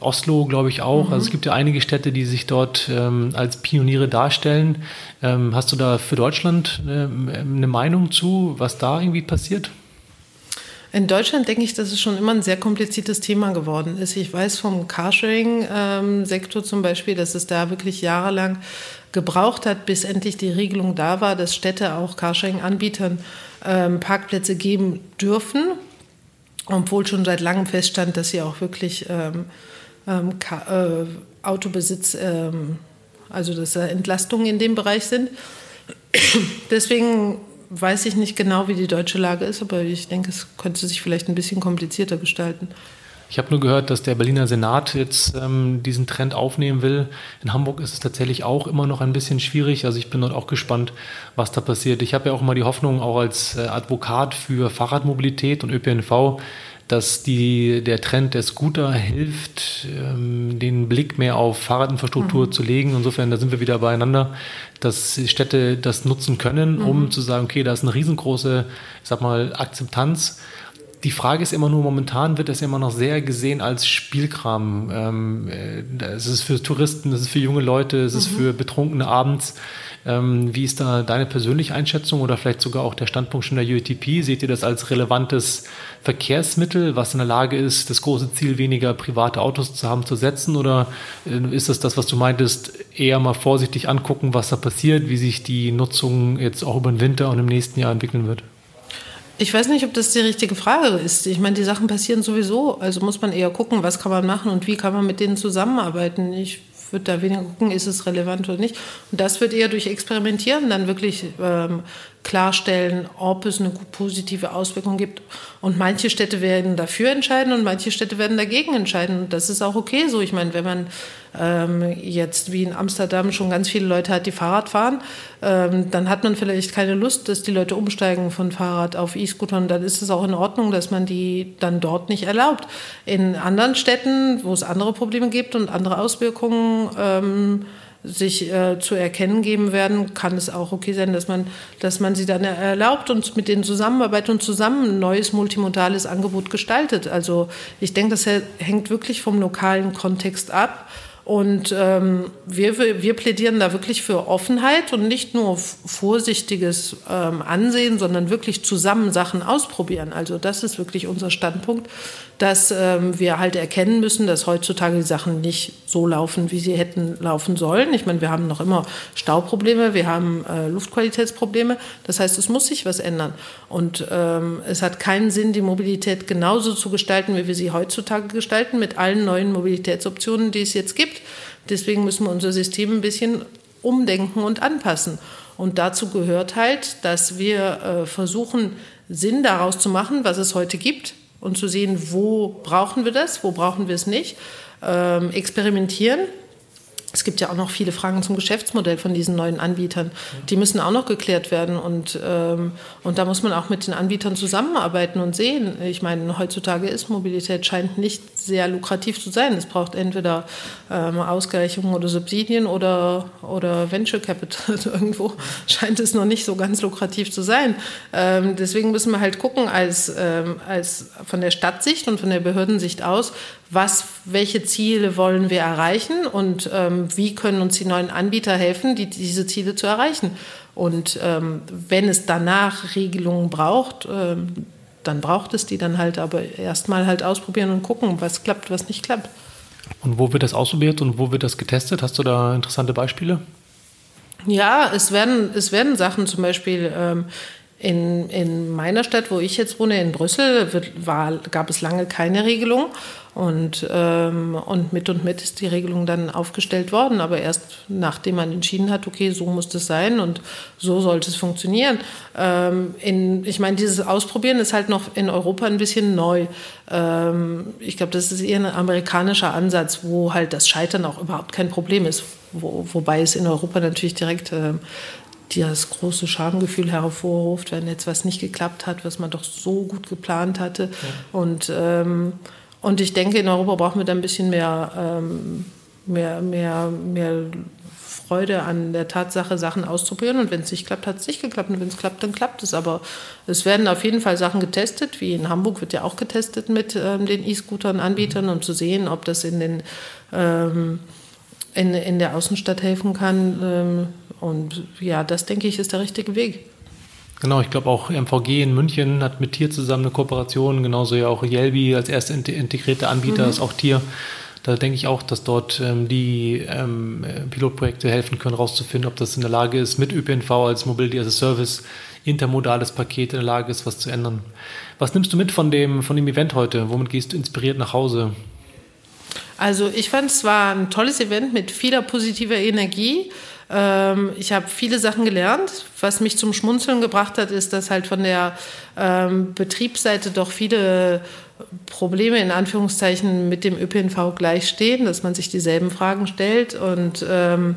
Oslo, glaube ich, auch. Mhm. Also es gibt ja einige Städte, die sich dort ähm, als Pioniere darstellen. Ähm, hast du da für Deutschland äh, eine Meinung zu, was da irgendwie passiert? In Deutschland denke ich, dass es schon immer ein sehr kompliziertes Thema geworden ist. Ich weiß vom Carsharing-Sektor zum Beispiel, dass es da wirklich jahrelang gebraucht hat, bis endlich die Regelung da war, dass Städte auch Carsharing-Anbietern ähm, Parkplätze geben dürfen, obwohl schon seit langem feststand, dass sie auch wirklich ähm, ähm, äh, Autobesitz, ähm, also dass da Entlastungen in dem Bereich sind. Deswegen weiß ich nicht genau, wie die deutsche Lage ist, aber ich denke, es könnte sich vielleicht ein bisschen komplizierter gestalten. Ich habe nur gehört, dass der Berliner Senat jetzt ähm, diesen Trend aufnehmen will. In Hamburg ist es tatsächlich auch immer noch ein bisschen schwierig. Also ich bin dort auch gespannt, was da passiert. Ich habe ja auch immer die Hoffnung, auch als äh, Advokat für Fahrradmobilität und ÖPNV, dass die, der Trend der Scooter hilft, ähm, den Blick mehr auf Fahrradinfrastruktur mhm. zu legen. Insofern, da sind wir wieder beieinander, dass Städte das nutzen können, um mhm. zu sagen, okay, da ist eine riesengroße, ich sag mal, Akzeptanz. Die Frage ist immer nur, momentan wird das immer noch sehr gesehen als Spielkram. Ähm, äh, es ist für Touristen, es ist für junge Leute, es ist mhm. für Betrunkene abends. Ähm, wie ist da deine persönliche Einschätzung oder vielleicht sogar auch der Standpunkt schon der UTP? Seht ihr das als relevantes Verkehrsmittel, was in der Lage ist, das große Ziel, weniger private Autos zu haben, zu setzen? Oder äh, ist das das, was du meintest, eher mal vorsichtig angucken, was da passiert, wie sich die Nutzung jetzt auch über den Winter und im nächsten Jahr entwickeln wird? Ich weiß nicht, ob das die richtige Frage ist. Ich meine, die Sachen passieren sowieso. Also muss man eher gucken, was kann man machen und wie kann man mit denen zusammenarbeiten. Ich würde da weniger gucken, ist es relevant oder nicht. Und das wird eher durch Experimentieren dann wirklich ähm, klarstellen, ob es eine positive Auswirkung gibt. Und manche Städte werden dafür entscheiden und manche Städte werden dagegen entscheiden. Und das ist auch okay so. Ich meine, wenn man ähm, jetzt wie in Amsterdam schon ganz viele Leute hat, die Fahrrad fahren, ähm, dann hat man vielleicht keine Lust, dass die Leute umsteigen von Fahrrad auf E-Scooter. Und dann ist es auch in Ordnung, dass man die dann dort nicht erlaubt. In anderen Städten, wo es andere Probleme gibt und andere Auswirkungen, ähm, sich äh, zu erkennen geben werden, kann es auch okay sein, dass man, dass man sie dann erlaubt und mit denen zusammenarbeitet und zusammen ein neues multimodales Angebot gestaltet. Also ich denke, das hängt wirklich vom lokalen Kontext ab. Und ähm, wir, wir plädieren da wirklich für Offenheit und nicht nur vorsichtiges ähm, Ansehen, sondern wirklich zusammen Sachen ausprobieren. Also das ist wirklich unser Standpunkt, dass ähm, wir halt erkennen müssen, dass heutzutage die Sachen nicht so laufen, wie sie hätten laufen sollen. Ich meine, wir haben noch immer Stauprobleme, wir haben äh, Luftqualitätsprobleme. Das heißt, es muss sich was ändern. Und ähm, es hat keinen Sinn, die Mobilität genauso zu gestalten, wie wir sie heutzutage gestalten, mit allen neuen Mobilitätsoptionen, die es jetzt gibt. Deswegen müssen wir unser System ein bisschen umdenken und anpassen. Und dazu gehört halt, dass wir äh, versuchen, Sinn daraus zu machen, was es heute gibt und zu sehen, wo brauchen wir das, wo brauchen wir es nicht. Ähm, experimentieren, es gibt ja auch noch viele Fragen zum Geschäftsmodell von diesen neuen Anbietern. Die müssen auch noch geklärt werden. Und, ähm, und da muss man auch mit den Anbietern zusammenarbeiten und sehen. Ich meine, heutzutage ist Mobilität scheint nicht sehr lukrativ zu sein. Es braucht entweder ähm, Ausgleichungen oder Subsidien oder, oder Venture Capital. Also (laughs) irgendwo scheint es noch nicht so ganz lukrativ zu sein. Ähm, deswegen müssen wir halt gucken, als, ähm, als von der Stadtsicht und von der Behördensicht aus, was, welche Ziele wollen wir erreichen und ähm, wie können uns die neuen Anbieter helfen, die, diese Ziele zu erreichen. Und ähm, wenn es danach Regelungen braucht, ähm, dann braucht es die dann halt, aber erstmal halt ausprobieren und gucken, was klappt, was nicht klappt. Und wo wird das ausprobiert und wo wird das getestet? Hast du da interessante Beispiele? Ja, es werden, es werden Sachen zum Beispiel ähm, in, in meiner Stadt, wo ich jetzt wohne, in Brüssel, wird, war, gab es lange keine Regelung. Und, ähm, und mit und mit ist die Regelung dann aufgestellt worden, aber erst nachdem man entschieden hat, okay, so muss das sein und so sollte es funktionieren. Ähm, in, ich meine, dieses Ausprobieren ist halt noch in Europa ein bisschen neu. Ähm, ich glaube, das ist eher ein amerikanischer Ansatz, wo halt das Scheitern auch überhaupt kein Problem ist. Wo, wobei es in Europa natürlich direkt äh, das große Schamgefühl hervorruft, wenn jetzt was nicht geklappt hat, was man doch so gut geplant hatte. Ja. Und ähm, und ich denke, in Europa brauchen wir da ein bisschen mehr, ähm, mehr, mehr, mehr Freude an der Tatsache, Sachen auszuprobieren. Und wenn es nicht klappt, hat es nicht geklappt. Und wenn es klappt, dann klappt es. Aber es werden auf jeden Fall Sachen getestet, wie in Hamburg wird ja auch getestet mit ähm, den E-Scootern-Anbietern, um zu sehen, ob das in, den, ähm, in, in der Außenstadt helfen kann. Ähm, und ja, das denke ich, ist der richtige Weg. Genau, ich glaube auch MVG in München hat mit Tier zusammen eine Kooperation, genauso ja auch Yelby als erster integrierte Anbieter mhm. ist auch Tier. Da denke ich auch, dass dort ähm, die ähm, Pilotprojekte helfen können, herauszufinden, ob das in der Lage ist, mit ÖPNV als Mobility as a Service intermodales Paket in der Lage ist, was zu ändern. Was nimmst du mit von dem, von dem Event heute? Womit gehst du inspiriert nach Hause? Also ich fand es war ein tolles Event mit vieler positiver Energie. Ähm, ich habe viele Sachen gelernt. Was mich zum Schmunzeln gebracht hat, ist, dass halt von der ähm, Betriebsseite doch viele Probleme in Anführungszeichen mit dem ÖPNV gleichstehen, dass man sich dieselben Fragen stellt und ähm,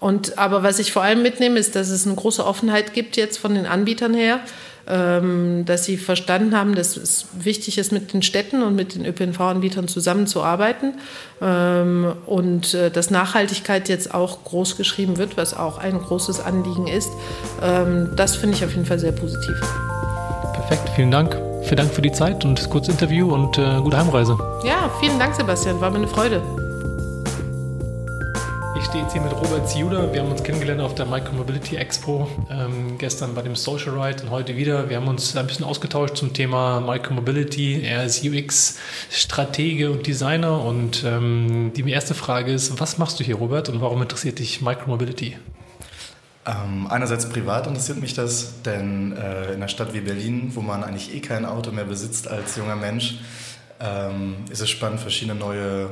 und aber was ich vor allem mitnehme, ist, dass es eine große Offenheit gibt jetzt von den Anbietern her, dass sie verstanden haben, dass es wichtig ist, mit den Städten und mit den ÖPNV-Anbietern zusammenzuarbeiten ähm, und äh, dass Nachhaltigkeit jetzt auch groß geschrieben wird, was auch ein großes Anliegen ist. Ähm, das finde ich auf jeden Fall sehr positiv. Perfekt, vielen Dank. Vielen Dank für die Zeit und das kurze Interview und äh, gute Heimreise. Ja, vielen Dank, Sebastian. War mir eine Freude. Ich stehe jetzt hier mit Robert Ziuda. Wir haben uns kennengelernt auf der Micromobility Expo, ähm, gestern bei dem Social Ride und heute wieder. Wir haben uns ein bisschen ausgetauscht zum Thema Micromobility. Er ist UX-Stratege und Designer. Und ähm, die erste Frage ist, was machst du hier, Robert, und warum interessiert dich Micromobility? Ähm, einerseits privat interessiert mich das, denn äh, in einer Stadt wie Berlin, wo man eigentlich eh kein Auto mehr besitzt als junger Mensch, ähm, ist es spannend, verschiedene neue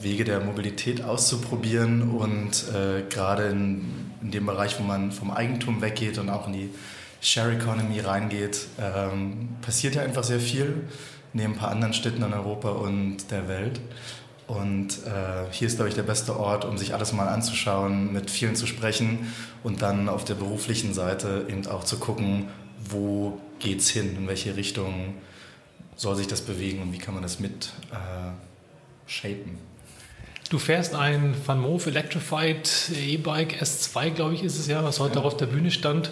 Wege der Mobilität auszuprobieren und äh, gerade in, in, dem Bereich, wo man vom Eigentum weggeht und auch in die Share Economy reingeht, ähm, passiert ja einfach sehr viel neben ein paar anderen Städten in Europa und der Welt. Und äh, hier ist, glaube ich, der beste Ort, um sich alles mal anzuschauen, mit vielen zu sprechen und dann auf der beruflichen Seite eben auch zu gucken, wo geht es hin, in welche Richtung soll sich das bewegen und wie kann man das mit äh, shapen. Du fährst ein Van Moof Electrified E-Bike S2, glaube ich, ist es ja, was heute ja. auf der Bühne stand.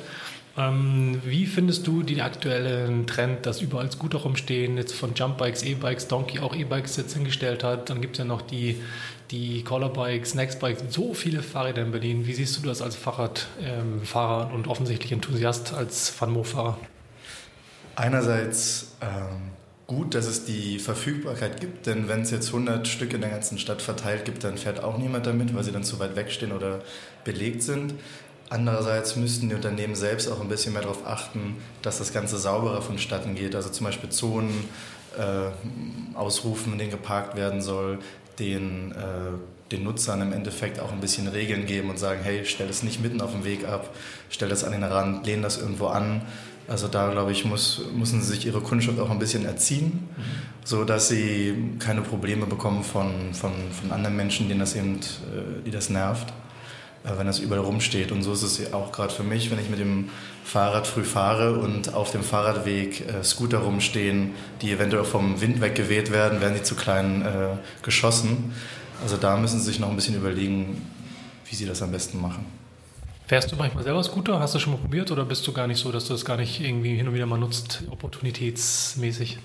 Ähm, wie findest du den aktuellen Trend, dass überall Scooter rumstehen, jetzt von Jumpbikes, E-Bikes, Donkey auch E-Bikes jetzt hingestellt hat? Dann gibt es ja noch die, die Collerbikes, Nextbikes, so viele Fahrräder in Berlin. Wie siehst du das als Fahrradfahrer ähm, und offensichtlich Enthusiast als Fanmo-Fahrer? Einerseits ähm, gut, dass es die Verfügbarkeit gibt, denn wenn es jetzt 100 Stück in der ganzen Stadt verteilt gibt, dann fährt auch niemand damit, weil sie dann zu weit wegstehen oder belegt sind. Andererseits müssten die Unternehmen selbst auch ein bisschen mehr darauf achten, dass das Ganze sauberer vonstatten geht. Also zum Beispiel Zonen äh, ausrufen, in denen geparkt werden soll, den, äh, den Nutzern im Endeffekt auch ein bisschen Regeln geben und sagen, hey, stell es nicht mitten auf dem Weg ab, stell das an den Rand, lehn das irgendwo an. Also da, glaube ich, muss, müssen sie sich ihre Kundschaft auch ein bisschen erziehen, mhm. so dass sie keine Probleme bekommen von, von, von anderen Menschen, denen das eben, äh, die das nervt. Äh, wenn das überall rumsteht. Und so ist es auch gerade für mich, wenn ich mit dem Fahrrad früh fahre und auf dem Fahrradweg äh, Scooter rumstehen, die eventuell vom Wind weggeweht werden, werden die zu klein äh, geschossen. Also da müssen Sie sich noch ein bisschen überlegen, wie Sie das am besten machen. Fährst du manchmal selber Scooter? Hast du schon mal probiert oder bist du gar nicht so, dass du das gar nicht irgendwie hin und wieder mal nutzt, opportunitätsmäßig?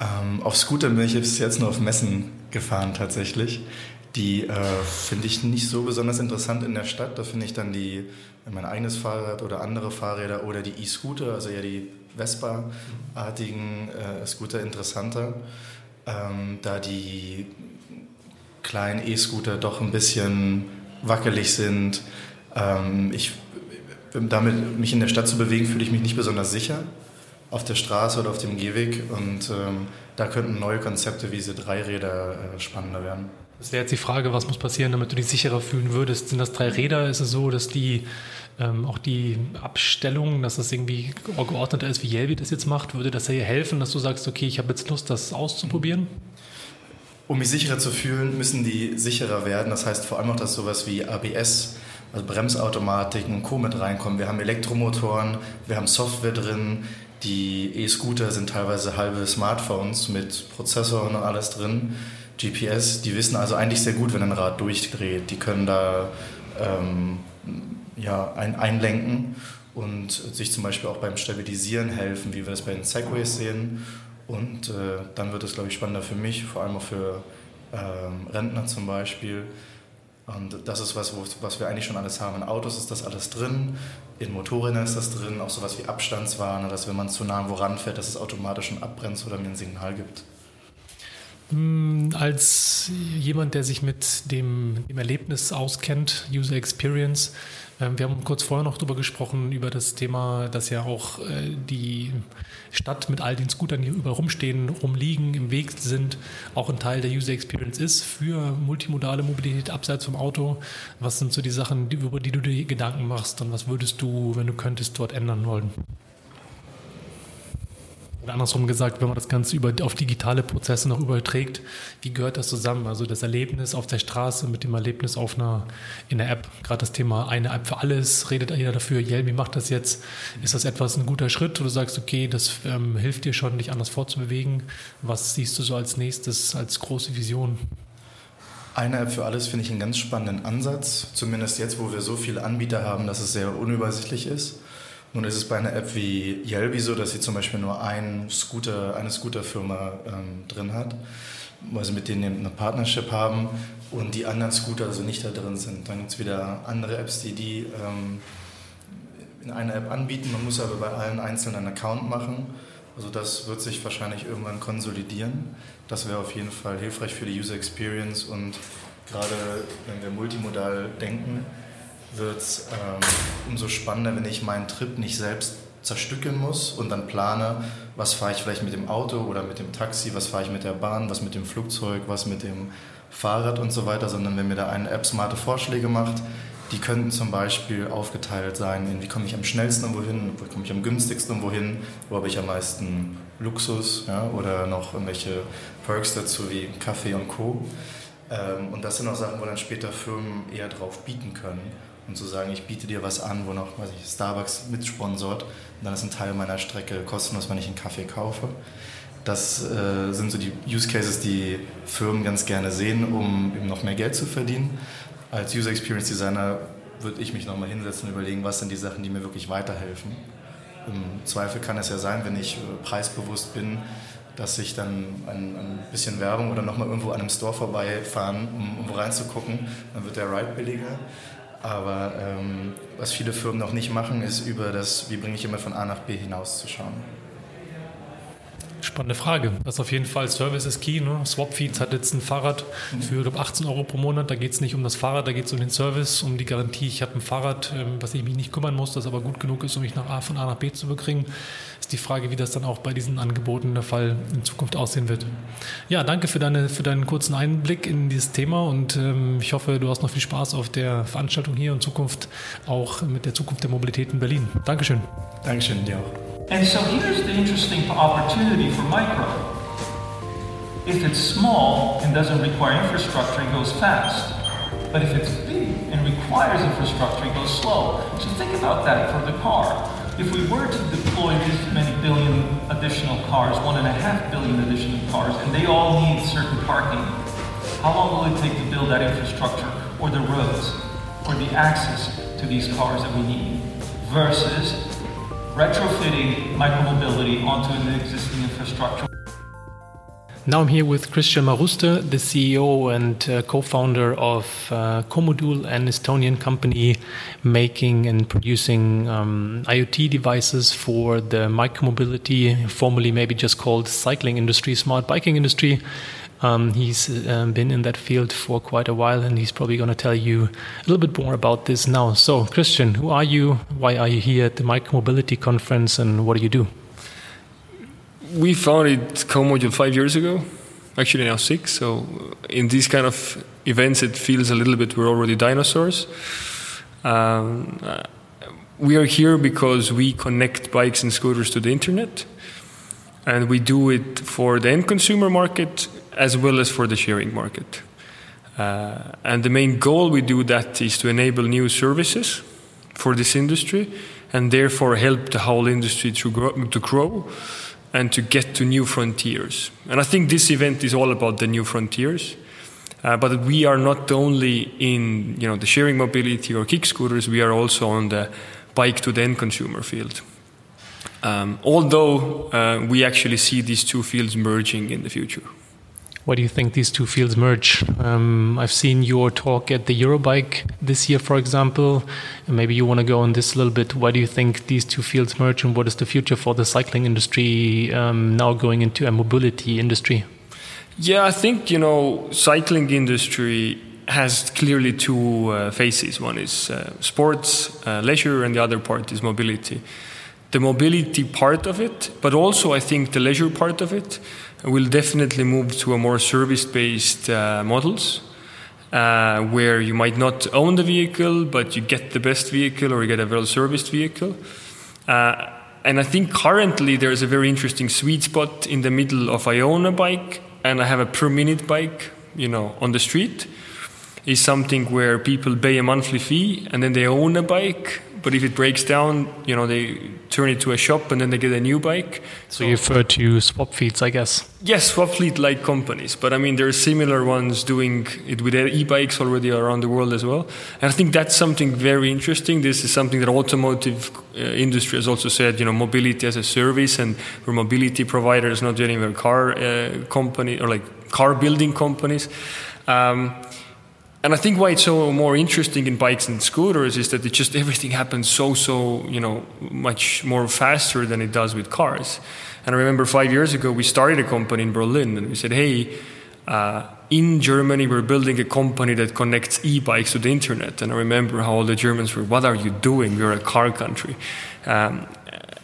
Ähm, auf Scooter bin ich bis jetzt nur auf Messen gefahren tatsächlich. Die äh, finde ich nicht so besonders interessant in der Stadt. Da finde ich dann die, mein eigenes Fahrrad oder andere Fahrräder oder die E-Scooter, also ja die Vespa-artigen äh, Scooter interessanter. Ähm, da die kleinen E-Scooter doch ein bisschen wackelig sind. Ähm, ich, damit mich in der Stadt zu bewegen, fühle ich mich nicht besonders sicher auf der Straße oder auf dem Gehweg. Und ähm, da könnten neue Konzepte wie diese Dreiräder äh, spannender werden. Das wäre jetzt die Frage, was muss passieren, damit du dich sicherer fühlen würdest? Sind das drei Räder? Ist es so, dass die ähm, auch die Abstellung, dass das irgendwie geordneter ist, wie Jelvi das jetzt macht? Würde das dir helfen, dass du sagst, okay, ich habe jetzt Lust, das auszuprobieren? Um mich sicherer zu fühlen, müssen die sicherer werden. Das heißt vor allem auch, dass sowas wie ABS, also Bremsautomatiken und Co. mit reinkommen. Wir haben Elektromotoren, wir haben Software drin. Die E-Scooter sind teilweise halbe Smartphones mit Prozessoren und alles drin. GPS, die wissen also eigentlich sehr gut, wenn ein Rad durchdreht. Die können da ähm, ja, ein, einlenken und sich zum Beispiel auch beim Stabilisieren helfen, wie wir das bei den Segways sehen. Und äh, dann wird es, glaube ich, spannender für mich, vor allem auch für ähm, Rentner zum Beispiel. Und das ist was, was wir eigentlich schon alles haben. In Autos ist das alles drin, in Motorrädern ist das drin, auch sowas wie Abstandswarner, dass wenn man zu nah woran fährt, dass es automatisch schon abbremst oder mir ein Signal gibt. Hm, als jemand, der sich mit dem, dem Erlebnis auskennt, User Experience, ähm, wir haben kurz vorher noch darüber gesprochen, über das Thema, dass ja auch äh, die Stadt mit all den Scootern, die überall rumstehen, rumliegen, im Weg sind, auch ein Teil der User Experience ist für multimodale Mobilität abseits vom Auto. Was sind so die Sachen, über die du dir Gedanken machst und was würdest du, wenn du könntest, dort ändern wollen? Oder andersrum gesagt, wenn man das Ganze über, auf digitale Prozesse noch überträgt, wie gehört das zusammen? Also das Erlebnis auf der Straße mit dem Erlebnis auf einer, in der App. Gerade das Thema eine App für alles, redet jeder dafür, Jelmi macht das jetzt. Ist das etwas ein guter Schritt, wo du sagst, okay, das ähm, hilft dir schon, dich anders fortzubewegen? Was siehst du so als nächstes, als große Vision? Eine App für alles finde ich einen ganz spannenden Ansatz, zumindest jetzt, wo wir so viele Anbieter haben, dass es sehr unübersichtlich ist. Nun ist es bei einer App wie Yelby so, dass sie zum Beispiel nur einen Scooter, eine Scooterfirma ähm, drin hat, weil sie mit denen eine Partnership haben und die anderen Scooter also nicht da drin sind. Dann gibt es wieder andere Apps, die die ähm, in einer App anbieten. Man muss aber bei allen einzelnen einen Account machen. Also das wird sich wahrscheinlich irgendwann konsolidieren. Das wäre auf jeden Fall hilfreich für die User Experience und gerade wenn wir multimodal denken, wird es ähm, umso spannender, wenn ich meinen Trip nicht selbst zerstückeln muss und dann plane, was fahre ich vielleicht mit dem Auto oder mit dem Taxi, was fahre ich mit der Bahn, was mit dem Flugzeug, was mit dem Fahrrad und so weiter, sondern wenn mir da eine App smarte Vorschläge macht, die könnten zum Beispiel aufgeteilt sein in wie komme ich am schnellsten irgendwo hin, wo komme ich am günstigsten irgendwo hin, wo habe ich am meisten Luxus ja, oder noch irgendwelche Perks dazu wie Kaffee und Co. Ähm, und das sind auch Sachen, wo dann später Firmen eher drauf bieten können und zu sagen, ich biete dir was an, wo noch weiß ich, Starbucks mitsponsort und dann ist ein Teil meiner Strecke kostenlos, wenn ich einen Kaffee kaufe. Das äh, sind so die Use Cases, die Firmen ganz gerne sehen, um eben noch mehr Geld zu verdienen. Als User Experience Designer würde ich mich nochmal hinsetzen und überlegen, was sind die Sachen, die mir wirklich weiterhelfen. Im Zweifel kann es ja sein, wenn ich äh, preisbewusst bin, dass ich dann ein, ein bisschen Werbung oder nochmal irgendwo an einem Store vorbeifahren, um, um reinzugucken, dann wird der Ride billiger. Aber ähm, was viele Firmen noch nicht machen, ist über das, wie bringe ich immer von A nach B hinauszuschauen. Spannende Frage. Das ist auf jeden Fall Service ist key. Ne? Swapfeeds hat jetzt ein Fahrrad für glaub, 18 Euro pro Monat. Da geht es nicht um das Fahrrad, da geht es um den Service, um die Garantie. Ich habe ein Fahrrad, ähm, was ich mich nicht kümmern muss, das aber gut genug ist, um mich nach A, von A nach B zu bekriegen. Ist die Frage, wie das dann auch bei diesen Angeboten der Fall in Zukunft aussehen wird. Ja, danke für, deine, für deinen kurzen Einblick in dieses Thema und ähm, ich hoffe, du hast noch viel Spaß auf der Veranstaltung hier und Zukunft auch mit der Zukunft der Mobilität in Berlin. Dankeschön. Dankeschön, dir auch. And so here's the interesting opportunity for micro. If it's small and doesn't require infrastructure, it goes fast. But if it's big and requires infrastructure, it goes slow. So think about that for the car. If we were to deploy this many billion additional cars, one and a half billion additional cars, and they all need certain parking, how long will it take to build that infrastructure or the roads or the access to these cars that we need versus retrofitting micromobility onto an existing infrastructure. Now I'm here with Kristjan Maruste, the CEO and uh, co-founder of uh, an Estonian company making and producing um, IoT devices for the micromobility, formerly maybe just called cycling industry, smart biking industry. Um, he's um, been in that field for quite a while, and he's probably going to tell you a little bit more about this now. So, Kristjan, who are you? Why are you here at the Micromobility Conference, and what do you do? We founded Comodule five years ago, actually now six. So, in these kind of events, it feels a little bit we're already dinosaurs. Um, we are here because we connect bikes and scooters to the internet, and we do it for the end consumer market as well as for the sharing market. Uh, and the main goal we do that is to enable new services for this industry and therefore help the whole industry to grow, to grow and to get to new frontiers. And I think this event is all about the new frontiers. Uh, but we are not only in you know the sharing mobility or kick scooters, we are also on the bike to the end consumer field. Um, although uh, we actually see these two fields merging in the future. Why do you think these two fields merge? Um, I've seen your talk at the Eurobike this year, for example. Maybe you want to go on this a little bit. Why do you think these two fields merge, and what is the future for the cycling industry um, now going into a mobility industry? Yeah, I think you know, cycling industry has clearly two uh, phases. One is uh, sports, uh, leisure, and the other part is mobility. The mobility part of it, but also I think the leisure part of it will definitely move to a more service-based uh, models. Uh, where you might not own the vehicle, but you get the best vehicle or you get a well serviced vehicle. Uh, and I think currently there's a very interesting sweet spot in the middle of I own a bike and I have a per minute bike, you know, on the street. Is something where people pay a monthly fee and then they own a bike but if it breaks down, you know, they turn it to a shop and then they get a new bike. So, you refer to Swapfiets, I guess. Yes, Swapfiets like companies. But I mean, there are similar ones doing it with e-bikes already around the world as well. And I think that's something very interesting. This is something that automotive uh, industry has also said, you know, mobility as a service and we're mobility providers, not anywhere car uh, company or like car building companies. Um, and I think why it's so more interesting in bikes and scooters is that it just everything happens so so you know much more faster than it does with cars. And I remember five years ago we started a company in Berlin and we said, hey. Uh, in Germany, we're building a company that connects e-bikes to the internet. And I remember how all the Germans were, "What are you doing? We're a car country." Um,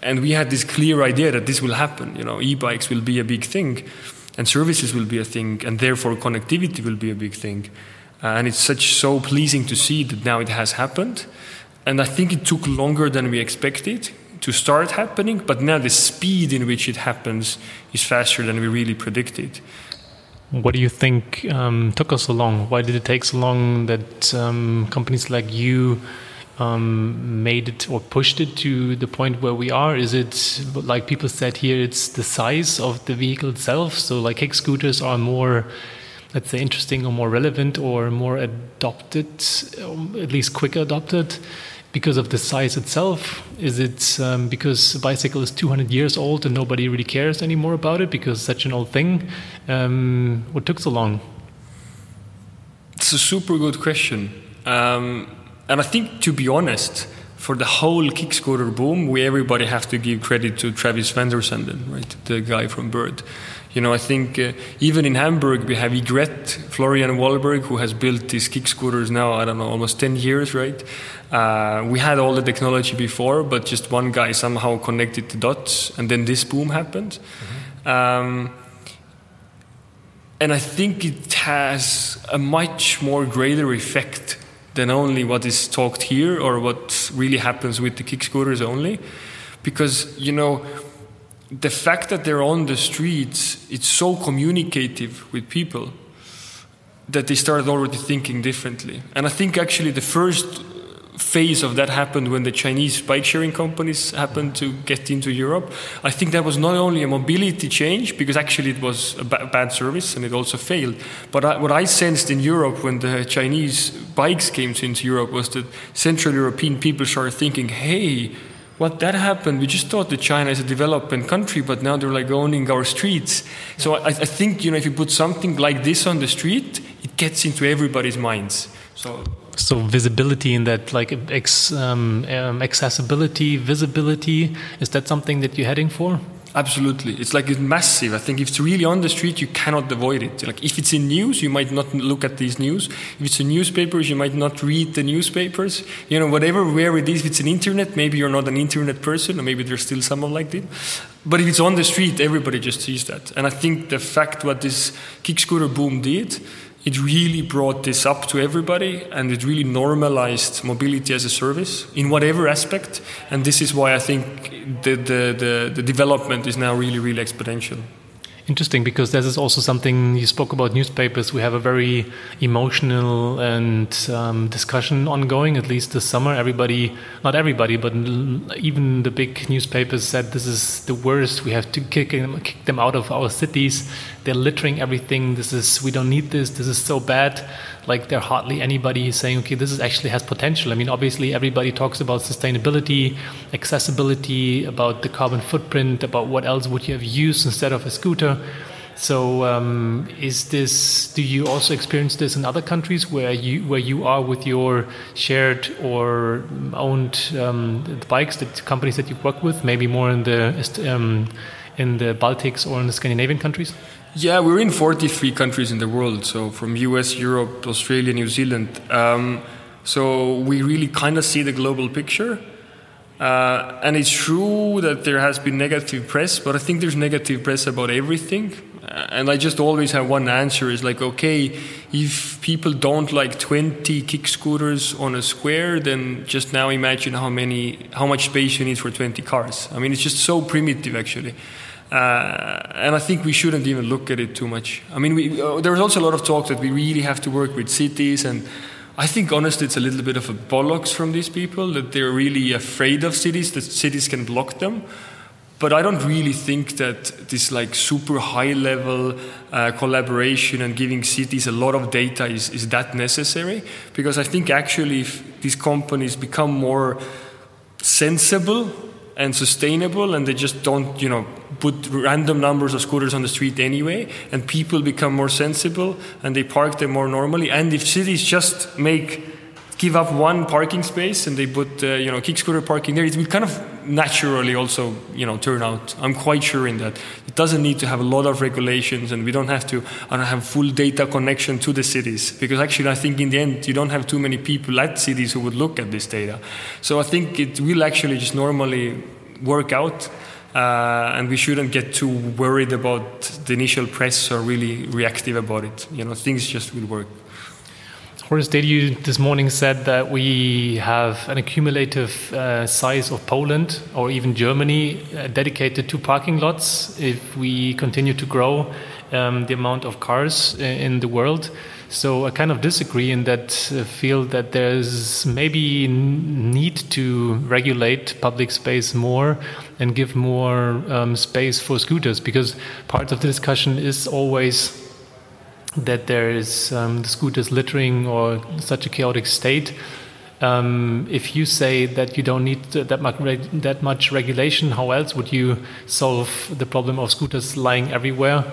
and we had this clear idea that this will happen. You know, e-bikes will be a big thing, and services will be a thing, and therefore connectivity will be a big thing. Uh, and it's such so pleasing to see that now it has happened. And I think it took longer than we expected to start happening, but now the speed in which it happens is faster than we really predicted. What do you think um, took us so long? Why did it take so long that um, companies like you um, made it or pushed it to the point where we are? Is it like people said here? It's the size of the vehicle itself. So, like kick scooters are more let's say, interesting or more relevant or more adopted, um, at least quicker adopted? because of the size itself? Is it um, because a bicycle is 200 years old and nobody really cares anymore about it because it's such an old thing? Um, what took so long? It's a super good question. Um, and I think, to be honest, for the whole kick scooter boom, we everybody have to give credit to Travis VanderZanden, right, the guy from Bird. You know, I think uh, even in Hamburg we have Egret, Florian Walberg, who has built these kick scooters now, I don't know, almost 10 years, right? Uh, we had all the technology before, but just one guy somehow connected the dots, and then this boom happened. Mm-hmm. Um, and I think it has a much more greater effect than only what is talked here or what really happens with the kick scooters only. Because, you know, the fact that they're on the streets, it's so communicative with people that they started already thinking differently. And I think actually the first phase of that happened when the Chinese bike sharing companies happened to get into Europe. I think that was not only a mobility change, because actually it was a ba- bad service and it also failed, but I, what I sensed in Europe when the Chinese bikes came into Europe was that Central European people started thinking, hey, what that happened, we just thought that China is a developing country, but now they're like owning our streets. So I, I think, you know, if you put something like this on the street, it gets into everybody's minds. So so visibility in that like ex, um, um, accessibility visibility is that something that you're heading for absolutely. It's like it's massive. I think if it's really on the street you cannot avoid it. Like if it's in news you might not look at these news. If it's in newspapers you might not read the newspapers. You know whatever where it is if it's an internet maybe you're not an internet person or maybe there's still someone like that but if it's on the street everybody just sees that. And i think the fact what this kick scooter boom did it really brought this up to everybody and it really normalized mobility as a service in whatever aspect. And this is why I think the, the, the, the development is now really, really exponential. Interesting, because this is also something you spoke about newspapers. We have a very emotional and um, discussion ongoing, at least this summer. Everybody, not everybody, but even the big newspapers said this is the worst. We have to kick them, kick them out of our cities. They're littering everything. This is, we don't need this. This is so bad like there hardly anybody is saying, okay, this is actually has potential. I mean, obviously everybody talks about sustainability, accessibility, about the carbon footprint, about what else would you have used instead of a scooter. So, um, is this? Do you also experience this in other countries where you where you are with your shared or owned um, bikes, the companies that you work with? Maybe more in the um, in the Baltics or in the Scandinavian countries. Yeah, we're in 43 countries in the world, so from US, Europe, Australia, New Zealand. Um, so we really kind of see the global picture. Uh, and it's true that there has been negative press, but I think there's negative press about everything. Uh, and I just always have one answer is like, okay, if people don't like 20 kick scooters on a square, then just now imagine how many, how much space you need for 20 cars. I mean, it's just so primitive actually. Uh, and I think we shouldn't even look at it too much. I mean, we, uh, there was also a lot of talk that we really have to work with cities, and I think honestly it's a little bit of a bollocks from these people that they're really afraid of cities, that cities can block them. But I don't really think that this like super high level uh, collaboration and giving cities a lot of data is, is that necessary. Because I think actually if these companies become more sensible and sustainable and they just don't you know put random numbers of scooters on the street anyway and people become more sensible and they park them more normally. And if cities just make give up one parking space and they put uh, you know kick scooter parking there it will kind of naturally also you know turn out. I'm quite sure in that. It doesn't need to have a lot of regulations and we don't have to don't have full data connection to the cities because actually i think in the end you don't have too many people at cities who would look at this data. So i think it will actually just normally work out uh, and we shouldn't get too worried about the initial press or really reactive about it. You know things just will work Horace Dediu this morning said that we have an accumulative uh, size of Poland or even Germany uh, dedicated to parking lots if we continue to grow um, the amount of cars in the world. So I kind of disagree in that uh, field that there's maybe need to regulate public space more and give more um, space for scooters because part of the discussion is always that there is um, the scooters littering or such a chaotic state. Um, if you say that you don't need that much that much regulation, how else would you solve the problem of scooters lying everywhere?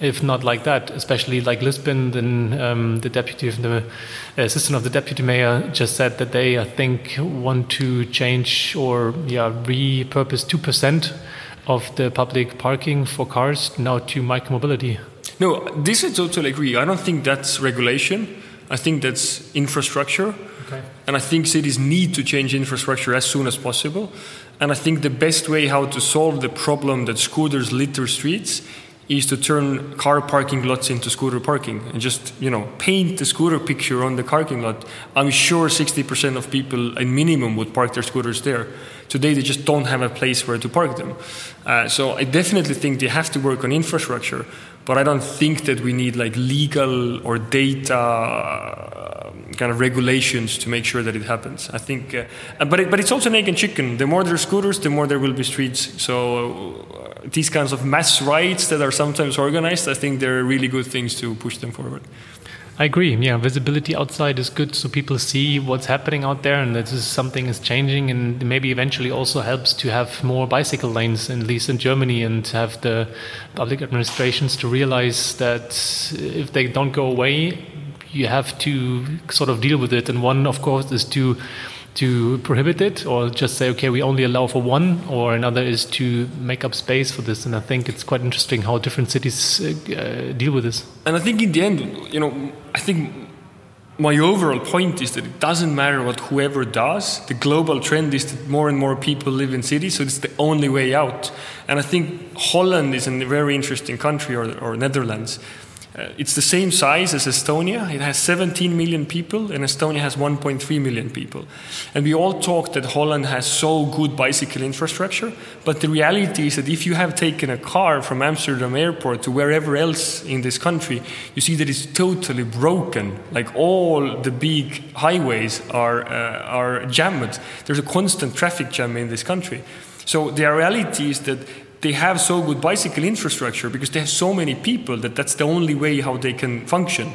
If not like that, especially like Lisbon, then um, the deputy of the assistant of the deputy mayor just said that they, I think, want to change or yeah repurpose two percent of the public parking for cars now to micromobility. No, this I totally agree. I don't think that's regulation. I think that's infrastructure. Okay. And I think cities need to change infrastructure as soon as possible. And I think the best way how to solve the problem that scooters litter streets is to turn car parking lots into scooter parking and just you know paint the scooter picture on the parking lot i'm sure 60% of people in minimum would park their scooters there today they just don't have a place where to park them uh, so i definitely think they have to work on infrastructure but i don't think that we need like legal or data uh, kind of regulations to make sure that it happens. I think uh, but, it, but it's also an egg and chicken. The more there are scooters the more there will be streets. So uh, these kinds of mass rides that are sometimes organized, I think they're really good things to push them forward. I agree. Yeah, visibility outside is good, so people see what's happening out there, and that is something is changing, and maybe eventually also helps to have more bicycle lanes, at least in Germany, and have the public administrations to realize that if they don't go away, you have to sort of deal with it. And one, of course, is to to prohibit it or just say, okay, we only allow for one, or another is to make up space for this. And I think it's quite interesting how different cities uh, deal with this. And I think in the end, you know, I think my overall point is that it doesn't matter what whoever does. The global trend is that more and more people live in cities, so it's the only way out. And I think Holland is a very interesting country, or, or Netherlands, uh, it's the same size as Estonia. It has 17 million people, and Estonia has 1.3 million people. And we all talk that Holland has so good bicycle infrastructure, but the reality is that if you have taken a car from Amsterdam airport to wherever else in this country, you see that it's totally broken. Like all the big highways are, uh, are jammed. There's a constant traffic jam in this country. So the reality is that they have so good bicycle infrastructure because they have so many people that that's the only way how they can function.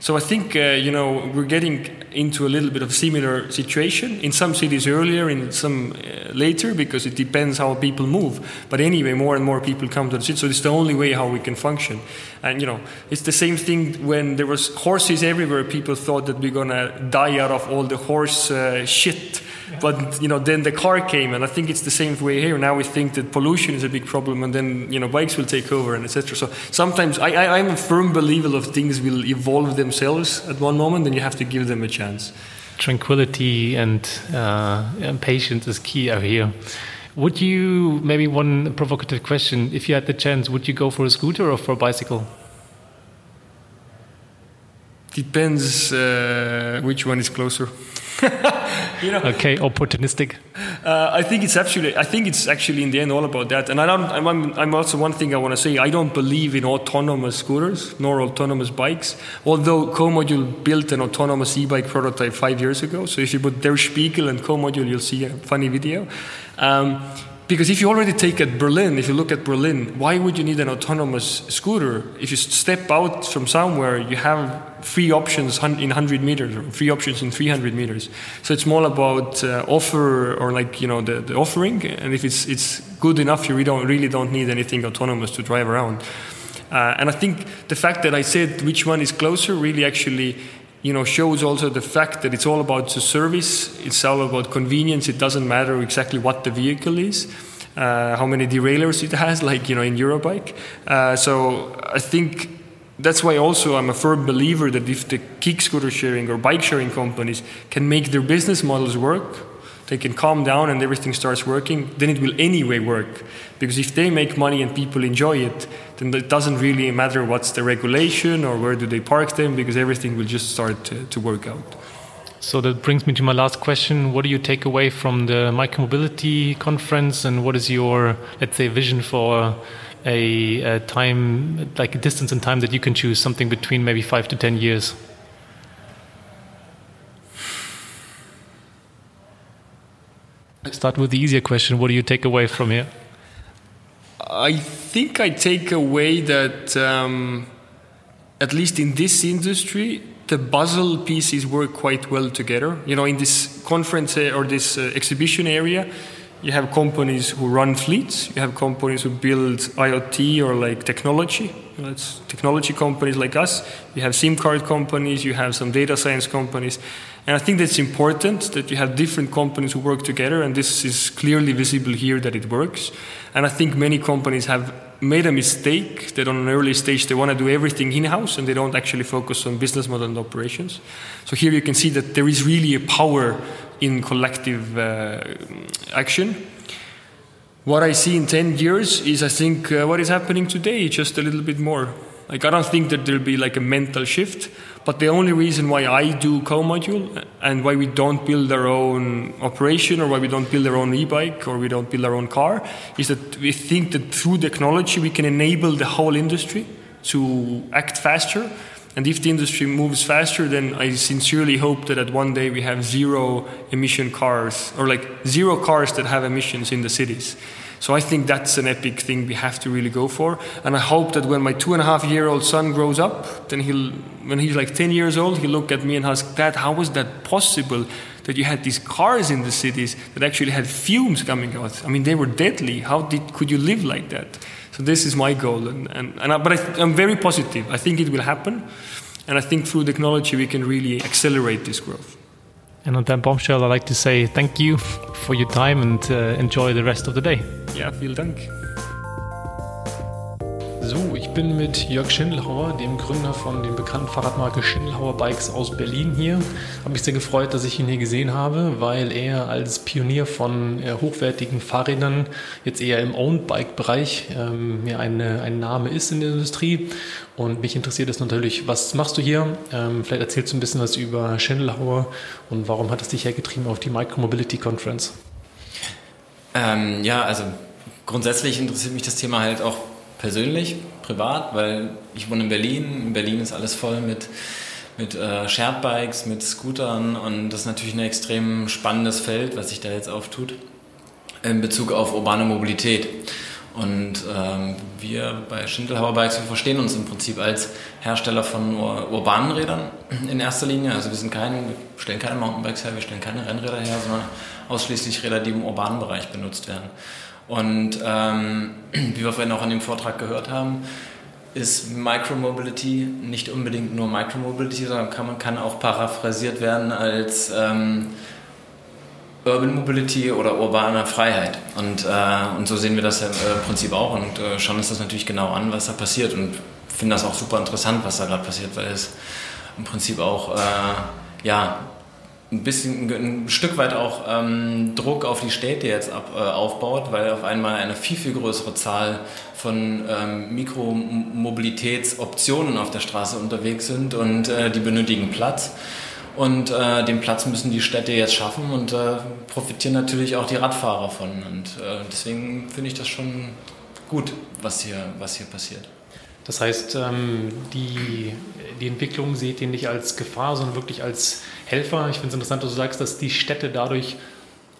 So I think uh, you know we're getting into a little bit of similar situation in some cities earlier, in some uh, later, because it depends how people move. But anyway, more and more people come to the city, so it's the only way how we can function. And you know, it's the same thing when there was horses everywhere. People thought that we're gonna die out of all the horse uh, shit but you know, then the car came, and I think it's the same way here. Now we think that pollution is a big problem, and then you know, bikes will take over, and etc. So sometimes I, I, I'm a firm believer of things will evolve themselves at one moment, and you have to give them a chance. Tranquility and, uh, and patience is key out here. Would you maybe one provocative question? If you had the chance, would you go for a scooter or for a bicycle? Depends uh, which one is closer. (laughs) you know, okay, opportunistic. Uh, I think it's actually. I think it's actually in the end all about that. And I don't. I'm, I'm also one thing I want to say. I don't believe in autonomous scooters nor autonomous bikes. Although Comodule built an autonomous e-bike prototype five years ago. So if you put Der Spiegel and Comodule, you'll see a funny video. Um, because if you already take at Berlin, if you look at Berlin, why would you need an autonomous scooter? If you step out from somewhere, you have free options in 100 meters or free options in 300 meters. So it's more about uh, offer or like, you know, the, the offering. And if it's, it's good enough, you really don't, really don't need anything autonomous to drive around. Uh, and I think the fact that I said which one is closer really actually you know, shows also the fact that it's all about the service, it's all about convenience. It doesn't matter exactly what the vehicle is, uh, how many derailleurs it has, (laughs) like you know in Eurobike. Uh, so I think that's why also I'm a firm believer that if the kick scooter sharing or bike sharing companies can make their business models work, they can calm down and everything starts working, then it will anyway work. Because if they make money and people enjoy it, then it doesn't really matter what's the regulation or where do they park them, because everything will just start to, to work out. So that brings me to my last question. What do you take away from the micromobility conference, and what is your, let's say, vision for a, a time, like a distance and time that you can choose, something between maybe five to ten years? Start with the easier question. What do you take away from here? I think I take away that, um, at least in this industry, the puzzle pieces work quite well together. You know, in this conference uh, or this uh, exhibition area, you have companies who run fleets, you have companies who build IoT or like technology. Technology companies like us. You have SIM card companies, you have some data science companies. And I think that's important that you have different companies who work together, and this is clearly visible here that it works. And I think many companies have made a mistake that on an early stage they want to do everything in house and they don't actually focus on business model and operations. So here you can see that there is really a power in collective uh, action. What I see in 10 years is, I think, uh, what is happening today, just a little bit more. Like, I don't think that there'll be like a mental shift, but the only reason why I do Comodule and why we don't build our own operation or why we don't build our own e-bike or we don't build our own car is that we think that through technology we can enable the whole industry to act faster and if the industry moves faster, then I sincerely hope that at one day we have zero emission cars, or like zero cars that have emissions in the cities. So I think that's an epic thing we have to really go for. And I hope that when my two and a half year old son grows up, then he'll, when he's like 10 years old, he'll look at me and ask, Dad, how was that possible that you had these cars in the cities that actually had fumes coming out? I mean, they were deadly. How did, could you live like that? So this is my goal, and, and, and I, but I, I'm very positive. I think it will happen, and I think through technology we can really accelerate this growth. And on that bombshell, I'd like to say thank you for your time and uh, enjoy the rest of the day. Ja, vielen Dank. So, ich bin mit Jörg Schindelhauer, dem Gründer von den bekannten Fahrradmarke Schindelhauer Bikes aus Berlin hier. Habe mich sehr gefreut, dass ich ihn hier gesehen habe, weil er als Pionier von äh, hochwertigen Fahrrädern jetzt eher im Owned-Bike-Bereich ähm, eine, ein Name ist in der Industrie. Und mich interessiert es natürlich, was machst du hier? Ähm, vielleicht erzählst du ein bisschen was über Schindelhauer und warum hat es dich hergetrieben auf die Micromobility Conference? Ähm, ja, also grundsätzlich interessiert mich das Thema halt auch persönlich, privat, weil ich wohne in Berlin. In Berlin ist alles voll mit, mit äh, Shared-Bikes, mit Scootern und das ist natürlich ein extrem spannendes Feld, was sich da jetzt auftut in Bezug auf urbane Mobilität. Und ähm, wir bei Schindelhauer Bikes, wir verstehen uns im Prinzip als Hersteller von ur urbanen Rädern in erster Linie. Also wir sind kein, wir stellen keine Mountainbikes her, wir stellen keine Rennräder her, sondern ausschließlich Räder, die im urbanen Bereich benutzt werden. Und ähm, (clears throat) wie wir vorhin auch an dem Vortrag gehört haben, ist Micromobility nicht unbedingt nur Micromobility, sondern kann, man kann auch paraphrasiert werden als ähm, Urban Mobility oder urbane Freiheit. Und, äh, und so sehen wir das ja im Prinzip auch und äh, schauen uns das natürlich genau an, was da passiert und finden das auch super interessant, was da gerade passiert, weil es im Prinzip auch äh, ja, ein bisschen ein Stück weit auch ähm, Druck auf die Städte jetzt ab, äh, aufbaut, weil auf einmal eine viel, viel größere Zahl von ähm, Mikromobilitätsoptionen auf der Straße unterwegs sind und äh, die benötigen Platz. Und äh, den Platz müssen die Städte jetzt schaffen und äh, profitieren natürlich auch die Radfahrer von. Und äh, deswegen finde ich das schon gut, was hier, was hier passiert. Das heißt, ähm, die, die Entwicklung seht ihr nicht als Gefahr, sondern wirklich als Helfer. Ich finde es interessant, dass du sagst, dass die Städte dadurch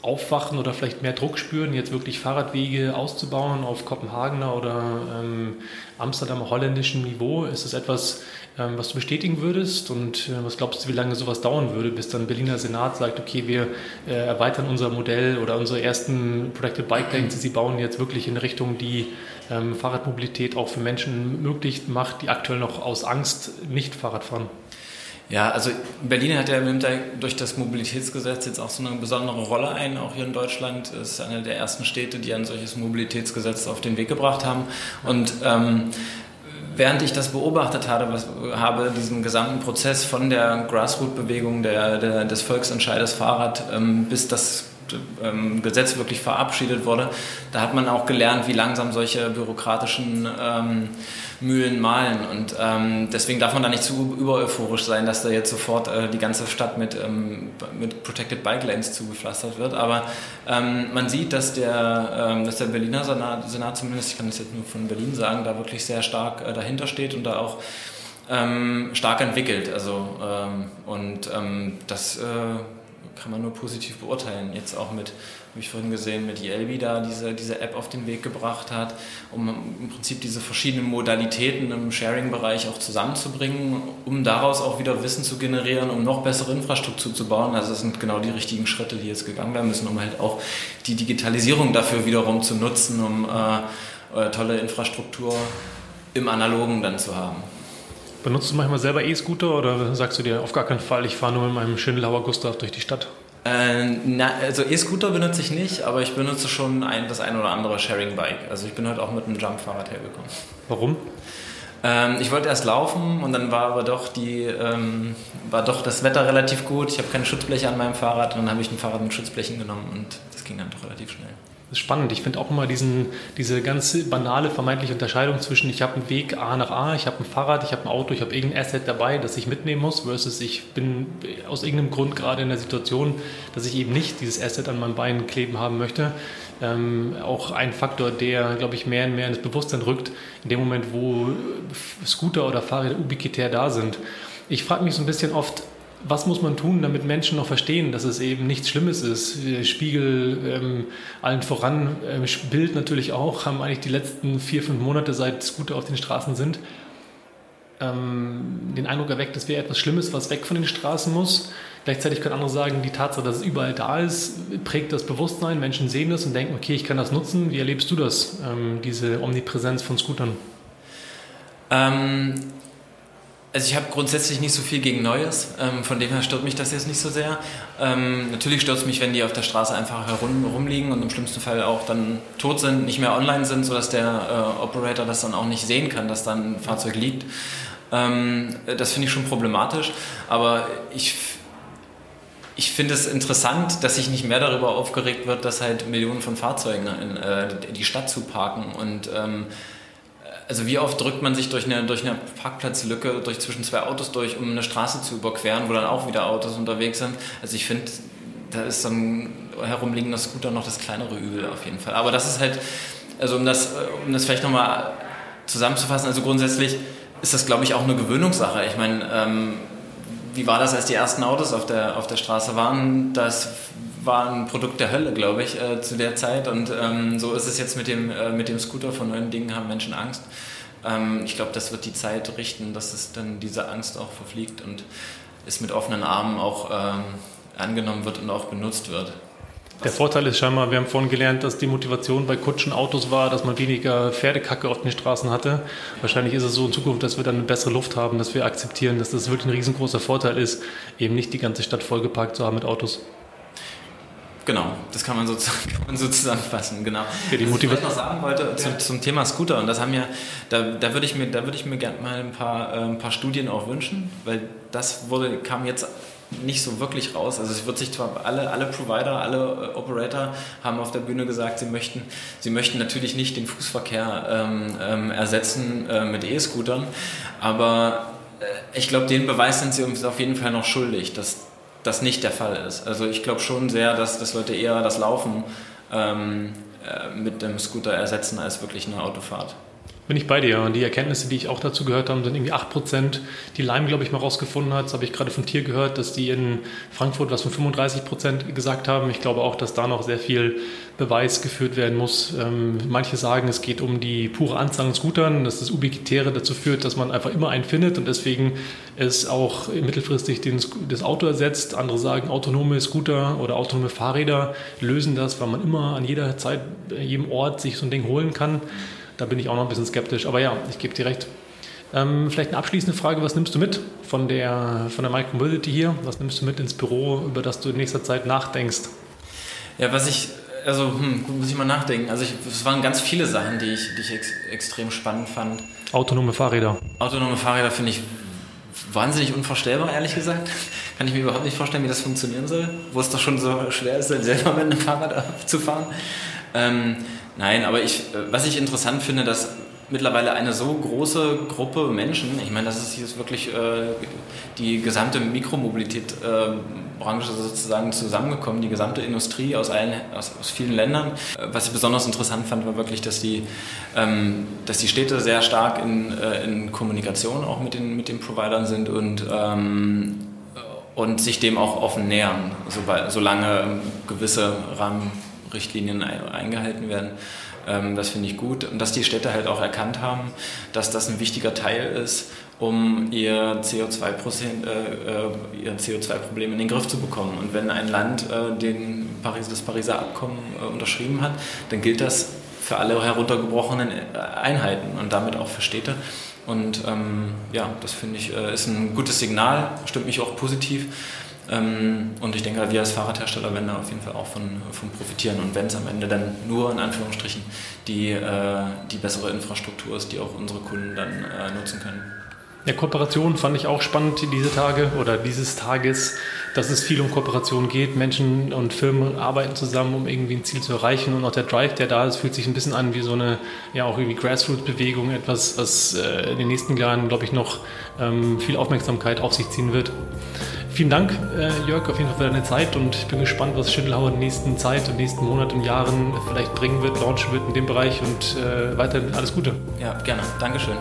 aufwachen oder vielleicht mehr Druck spüren, jetzt wirklich Fahrradwege auszubauen auf Kopenhagener oder ähm, Amsterdamer holländischen Niveau. Ist das etwas, ähm, was du bestätigen würdest? Und äh, was glaubst du, wie lange sowas dauern würde, bis dann Berliner Senat sagt, okay, wir äh, erweitern unser Modell oder unsere ersten Protected Bike Lanes, sie bauen jetzt wirklich in Richtung, die ähm, Fahrradmobilität auch für Menschen möglich macht, die aktuell noch aus Angst nicht Fahrrad fahren? Ja, also Berlin hat ja durch das Mobilitätsgesetz jetzt auch so eine besondere Rolle ein, auch hier in Deutschland. Ist eine der ersten Städte, die ein solches Mobilitätsgesetz auf den Weg gebracht haben. Und ähm, während ich das beobachtet habe, was, habe diesen gesamten Prozess von der Grassroot-Bewegung der, der, des Volksentscheides Fahrrad ähm, bis das ähm, Gesetz wirklich verabschiedet wurde, da hat man auch gelernt, wie langsam solche bürokratischen ähm, Mühlen malen. Und ähm, deswegen darf man da nicht zu übereuphorisch sein, dass da jetzt sofort äh, die ganze Stadt mit, ähm, mit Protected Bike Lanes zugepflastert wird. Aber ähm, man sieht, dass der, ähm, dass der Berliner Senat, Senat, zumindest, ich kann das jetzt nur von Berlin sagen, da wirklich sehr stark äh, dahinter steht und da auch stark entwickelt. Also, und das äh, kann man nur positiv beurteilen. Jetzt auch mit habe ich vorhin gesehen, mit Yelby da diese, diese App auf den Weg gebracht hat, um im Prinzip diese verschiedenen Modalitäten im Sharing-Bereich auch zusammenzubringen, um daraus auch wieder Wissen zu generieren, um noch bessere Infrastruktur zu bauen. Also das sind genau die richtigen Schritte, die jetzt gegangen werden müssen, um halt auch die Digitalisierung dafür wiederum zu nutzen, um äh, äh tolle Infrastruktur im Analogen dann zu haben. Benutzt du manchmal selber E-Scooter oder sagst du dir auf gar keinen Fall, ich fahre nur mit meinem Schindlauer Gustav durch die Stadt? Äh, na, also E-Scooter benutze ich nicht, aber ich benutze schon ein, das ein oder andere Sharing-Bike. Also ich bin heute auch mit einem Jump-Fahrrad hergekommen. Warum? Ähm, ich wollte erst laufen und dann war aber doch die ähm, war doch das Wetter relativ gut. Ich habe keine Schutzbleche an meinem Fahrrad und dann habe ich ein Fahrrad mit Schutzblechen genommen und das ging dann doch relativ schnell spannend. Ich finde auch immer diesen, diese ganz banale vermeintliche Unterscheidung zwischen ich habe einen Weg A nach A, ich habe ein Fahrrad, ich habe ein Auto, ich habe irgendein Asset dabei, das ich mitnehmen muss, versus ich bin aus irgendeinem Grund gerade in der Situation, dass ich eben nicht dieses Asset an meinem Bein kleben haben möchte. Ähm, auch ein Faktor, der, glaube ich, mehr und mehr ins Bewusstsein rückt, in dem Moment, wo Scooter oder Fahrräder ubiquitär da sind. Ich frage mich so ein bisschen oft, was muss man tun, damit Menschen noch verstehen, dass es eben nichts Schlimmes ist? Spiegel ähm, allen voran, ähm, Bild natürlich auch, haben eigentlich die letzten vier, fünf Monate, seit Scooter auf den Straßen sind, ähm, den Eindruck erweckt, es wäre etwas Schlimmes, was weg von den Straßen muss. Gleichzeitig können andere sagen, die Tatsache, dass es überall da ist, prägt das Bewusstsein. Menschen sehen das und denken, okay, ich kann das nutzen. Wie erlebst du das, ähm, diese Omnipräsenz von Scootern? Also ich habe grundsätzlich nicht so viel gegen Neues, ähm, von dem her stört mich das jetzt nicht so sehr. Ähm, natürlich stört es mich, wenn die auf der Straße einfach herum, rumliegen und im schlimmsten Fall auch dann tot sind, nicht mehr online sind, sodass der äh, Operator das dann auch nicht sehen kann, dass dann ein Fahrzeug liegt. Ähm, das finde ich schon problematisch, aber ich, ich finde es interessant, dass sich nicht mehr darüber aufgeregt wird, dass halt Millionen von Fahrzeugen in äh, die Stadt zu parken und ähm, also wie oft drückt man sich durch eine, durch eine Parkplatzlücke, durch zwischen zwei Autos durch, um eine Straße zu überqueren, wo dann auch wieder Autos unterwegs sind. Also ich finde, da ist so ein herumliegender Scooter noch das kleinere Übel auf jeden Fall. Aber das ist halt, also um das, um das vielleicht nochmal zusammenzufassen, also grundsätzlich ist das, glaube ich, auch eine Gewöhnungssache. Ich meine, ähm, wie war das, als die ersten Autos auf der, auf der Straße waren? Das war ein Produkt der Hölle, glaube ich, äh, zu der Zeit. Und ähm, so ist es jetzt mit dem, äh, mit dem Scooter. Von neuen Dingen haben Menschen Angst. Ähm, ich glaube, das wird die Zeit richten, dass es dann diese Angst auch verfliegt und es mit offenen Armen auch ähm, angenommen wird und auch benutzt wird. Der Vorteil ist scheinbar, wir haben vorhin gelernt, dass die Motivation bei Kutschen, Autos war, dass man weniger Pferdekacke auf den Straßen hatte. Wahrscheinlich ist es so in Zukunft, dass wir dann eine bessere Luft haben, dass wir akzeptieren, dass das wirklich ein riesengroßer Vorteil ist, eben nicht die ganze Stadt vollgeparkt zu haben mit Autos. Genau, das kann man so, (laughs) kann man so zusammenfassen, genau. Ja, die Was ich noch sagen wollte zum, zum, Thema Scooter, und das haben ja, da, da würde ich mir, da würde ich mir gerne mal ein paar, äh, ein paar Studien auch wünschen, weil das wurde, kam jetzt nicht so wirklich raus. Also es wird sich zwar alle, alle Provider, alle äh, Operator haben auf der Bühne gesagt, sie möchten, sie möchten natürlich nicht den Fußverkehr ähm, ähm, ersetzen äh, mit E-Scootern, aber äh, ich glaube, den Beweis sind sie uns auf jeden Fall noch schuldig, dass das nicht der Fall ist. Also ich glaube schon sehr, dass, dass Leute eher das Laufen ähm, äh, mit dem Scooter ersetzen als wirklich eine Autofahrt. Bin ich bei dir. Und die Erkenntnisse, die ich auch dazu gehört habe, sind irgendwie 8%, die Lime, glaube ich, mal rausgefunden hat. Das habe ich gerade von Tier gehört, dass die in Frankfurt was von 35% gesagt haben. Ich glaube auch, dass da noch sehr viel Beweis geführt werden muss. Ähm, manche sagen, es geht um die pure Anzahl an Scootern, dass das Ubiquitäre dazu führt, dass man einfach immer einen findet und deswegen es auch mittelfristig den, das Auto ersetzt. Andere sagen, autonome Scooter oder autonome Fahrräder lösen das, weil man immer an jeder Zeit, jedem Ort sich so ein Ding holen kann. Da bin ich auch noch ein bisschen skeptisch. Aber ja, ich gebe dir recht. Ähm, vielleicht eine abschließende Frage, was nimmst du mit von der, von der Micromobility hier? Was nimmst du mit ins Büro, über das du in nächster Zeit nachdenkst? Ja, was ich, also hm, muss ich mal nachdenken. Also ich, es waren ganz viele Sachen, die ich, die ich ex, extrem spannend fand. Autonome Fahrräder. Autonome Fahrräder finde ich wahnsinnig unvorstellbar, ehrlich gesagt. (laughs) Kann ich mir überhaupt nicht vorstellen, wie das funktionieren soll, wo es doch schon so schwer ist, selber mit einem Fahrrad (laughs) zu fahren. Ähm, Nein, aber ich, äh, was ich interessant finde, dass mittlerweile eine so große Gruppe Menschen, ich meine, das ist jetzt wirklich äh, die gesamte Mikromobilität-Branche äh, sozusagen zusammengekommen, die gesamte Industrie aus, allen, aus, aus, vielen Ländern. Äh, was ich besonders interessant fand, war wirklich, dass die, ähm, dass die Städte sehr stark in, äh, in Kommunikation auch mit den, mit den Providern sind und ähm, und sich dem auch offen nähern, sobald, solange gewisse Rahmen, Richtlinien eingehalten werden. Ähm, das finde ich gut. Und dass die Städte halt auch erkannt haben, dass das ein wichtiger Teil ist, um ihr CO2-Problem äh, äh, CO2 in den Griff zu bekommen. Und wenn ein Land äh, den Paris, das Pariser Abkommen äh, unterschrieben hat, dann gilt das für alle heruntergebrochenen äh, Einheiten und damit auch für Städte. Und ähm, ja, das finde ich äh, ist ein gutes Signal, stimmt mich auch positiv. Ähm, und ich denke, wir als Fahrradhersteller werden da auf jeden Fall auch von, von profitieren. Und wenn es am Ende dann nur in Anführungsstrichen die, äh, die bessere Infrastruktur ist, die auch unsere Kunden dann äh, nutzen können. Ja, Kooperation fand ich auch spannend diese Tage oder dieses Tages, dass es viel um Kooperation geht. Menschen und Firmen arbeiten zusammen, um irgendwie ein Ziel zu erreichen. Und auch der Drive, der da ist, fühlt sich ein bisschen an wie so eine, ja, auch irgendwie Grassroots-Bewegung. Etwas, was äh, in den nächsten Jahren, glaube ich, noch ähm, viel Aufmerksamkeit auf sich ziehen wird. Vielen Dank, äh, Jörg, auf jeden Fall für deine Zeit und ich bin gespannt, was Schüttelhauer in der nächsten Zeit und nächsten Monaten und Jahren vielleicht bringen wird, launchen wird in dem Bereich und äh, weiterhin alles Gute. Ja, gerne. Dankeschön.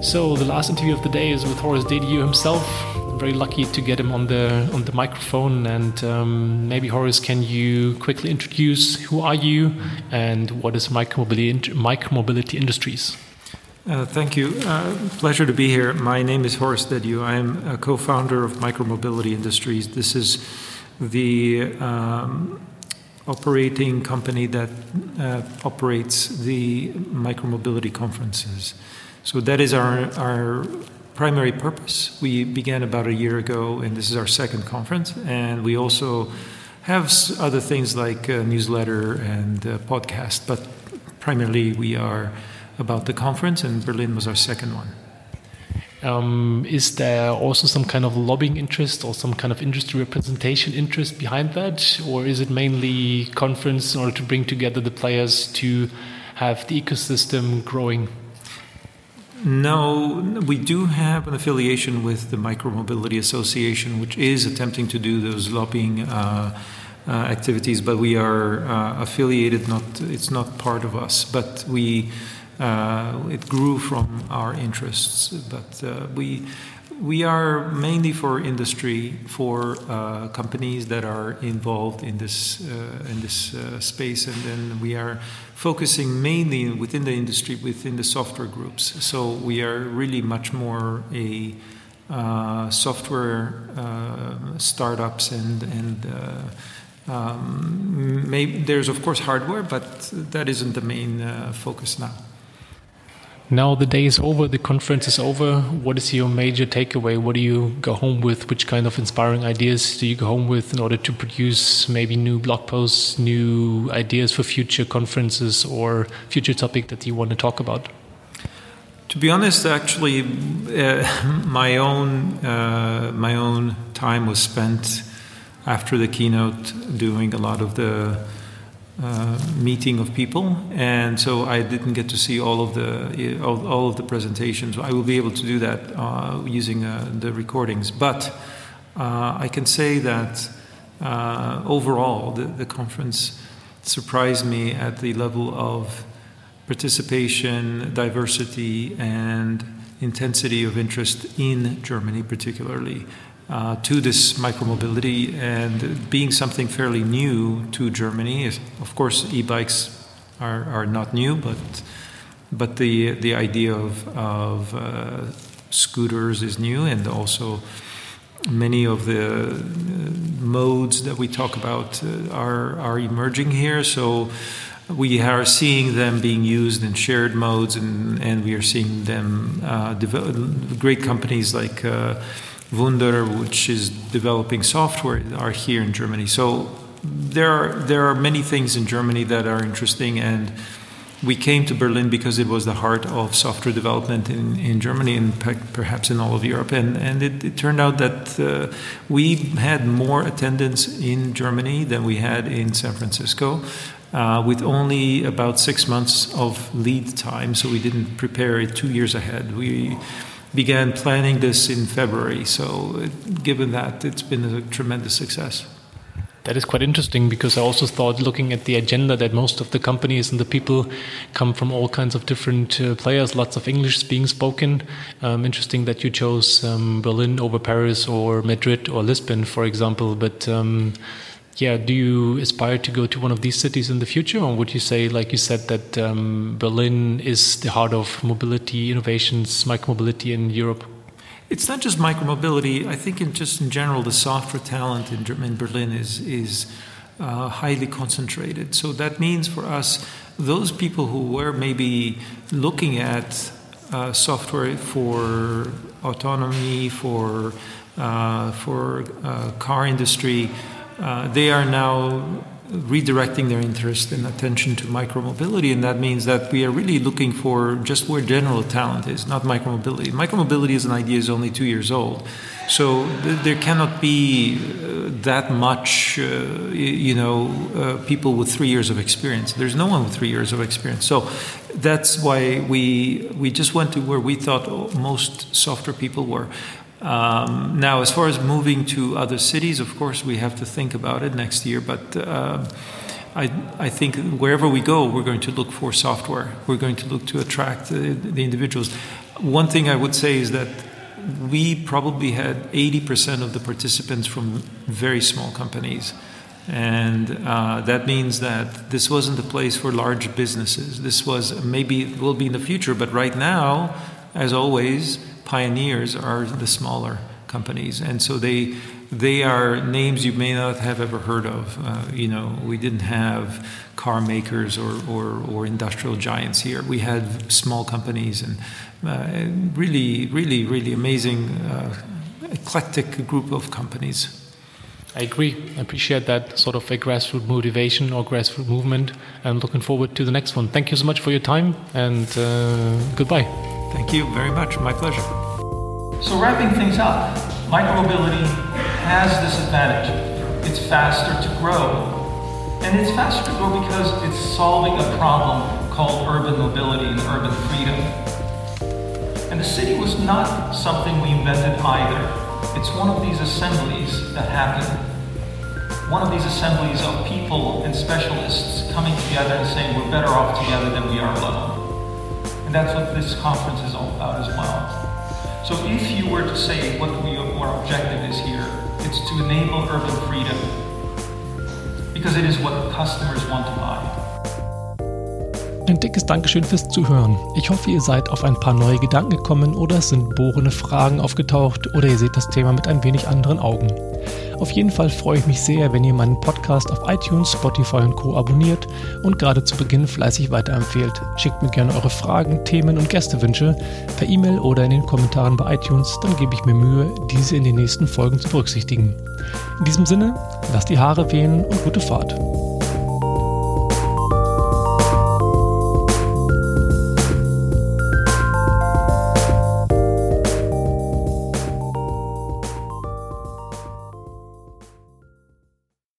So the last interview of the day is with Horace Dediu himself. Very lucky to get him on the on the microphone. And um, maybe Horace, can you quickly introduce who are you and what is micromobility micromobility industries? Uh, thank you. Uh, pleasure to be here. My name is Horace Dediu. I'm a co-founder of Micromobility Industries. This is the um, operating company that uh, operates the micromobility conferences. So that is our, our primary purpose. We began about a year ago, and this is our second conference. And we also have other things like a newsletter and podcast, but primarily we are about the conference, and Berlin was our second one. Um, is there also some kind of lobbying interest or some kind of industry representation interest behind that? Or is it mainly conference in order to bring together the players to have the ecosystem growing? No, we do have an affiliation with the Micromobility Association, which is attempting to do those lobbying uh, uh, activities, but we are uh, affiliated. Not, it's not part of us, but we. Uh, it grew from our interests, but uh, we we are mainly for industry, for uh, companies that are involved in this uh, in this uh, space, and then we are focusing mainly within the industry, within the software groups. So we are really much more a uh, software uh, startups and and. Uh, um, maybe there's of course hardware, but that isn't the main focus now. Now the day is over, the conference is over. What is your major takeaway? What do you go home with? Which kind of inspiring ideas do you go home with in order to produce maybe new blog posts, new ideas for future conferences or future topic that you want to talk about? To be honest, actually, uh, (laughs) my own uh, my own time was spent after the keynote doing a lot of the uh, meeting of people, and so I didn't get to see all of the all, all of the presentations. I will be able to do that uh, using uh, the recordings, but uh, I can say that uh, overall the, the conference surprised me at the level of participation, diversity, and intensity of interest in Germany, particularly uh, to this micromobility and being something fairly new to Germany. Of course, e-bikes are, are not new, but but the the idea of of uh, scooters is new, and also many of the uh, modes that we talk about uh, are are emerging here. So we are seeing them being used in shared modes, and, and we are seeing them uh, develop. Great companies like uh, Wunder, which is developing software, are here in Germany. So there are there are many things in Germany that are interesting, and we came to Berlin because it was the heart of software development in, in Germany and perhaps in all of Europe. And, and it, it turned out that uh, we had more attendance in Germany than we had in San Francisco. Uh, with only about six months of lead time, so we didn't prepare it two years ahead. We began planning this in February. So, given that, it's been a tremendous success. That is quite interesting because I also thought, looking at the agenda, that most of the companies and the people come from all kinds of different uh, players, lots of English being spoken. Um, interesting that you chose um, Berlin over Paris or Madrid or Lisbon, for example. But um, yeah, do you aspire to go to one of these cities in the future, or would you say, like you said, that um, Berlin is the heart of mobility innovations, micromobility in Europe? It's not just micromobility. I think, in just in general, the software talent in, in Berlin is is uh, highly concentrated. So that means for us, those people who were maybe looking at uh, software for autonomy, for uh, for uh, car industry, uh, they are now redirecting their interest and attention to micromobility, and that means that we are really looking for just where general talent is, not micromobility. Micromobility as an idea is only two years old, so th- there cannot be uh, that much, uh, you know, uh, people with three years of experience. There's no one with three years of experience, so that's why we we just went to where we thought most software people were. Um, now, as far as moving to other cities, of course, we have to think about it next year. But uh, I, I, think wherever we go, we're going to look for software. We're going to look to attract the, the individuals. One thing I would say is that we probably had 80% of the participants from very small companies. And uh, that means that this wasn't a place for large businesses. This was maybe will be in the future, but right now, as always, pioneers are the smaller companies, and so they they are names you may not have ever heard of. Uh, you know, we didn't have car makers or, or, or, industrial giants here. We had small companies and uh, really, really, really amazing, uh, eclectic group of companies. I agree. I appreciate that sort of a grassroots motivation or grassroots movement. I'm looking forward to the next one. Thank you so much for your time and uh, goodbye. Thank you very much. My pleasure. So, wrapping things up, micromobility has this advantage it's faster to grow. And it's faster to grow because it's solving a problem called urban mobility and urban freedom. And the city was not something we invented either. It's one of these assemblies that happen. One of these assemblies of people and specialists coming together and saying we're better off together than we are alone. And that's what this conference is all about as well. So if you were to say what we, our objective is here, it's to enable urban freedom because it is what customers want to buy. Ein dickes Dankeschön fürs Zuhören. Ich hoffe, ihr seid auf ein paar neue Gedanken gekommen oder es sind bohrende Fragen aufgetaucht oder ihr seht das Thema mit ein wenig anderen Augen. Auf jeden Fall freue ich mich sehr, wenn ihr meinen Podcast auf iTunes, Spotify und Co. abonniert und gerade zu Beginn fleißig weiterempfehlt. Schickt mir gerne eure Fragen, Themen und Gästewünsche per E-Mail oder in den Kommentaren bei iTunes, dann gebe ich mir Mühe, diese in den nächsten Folgen zu berücksichtigen. In diesem Sinne, lasst die Haare wehen und gute Fahrt.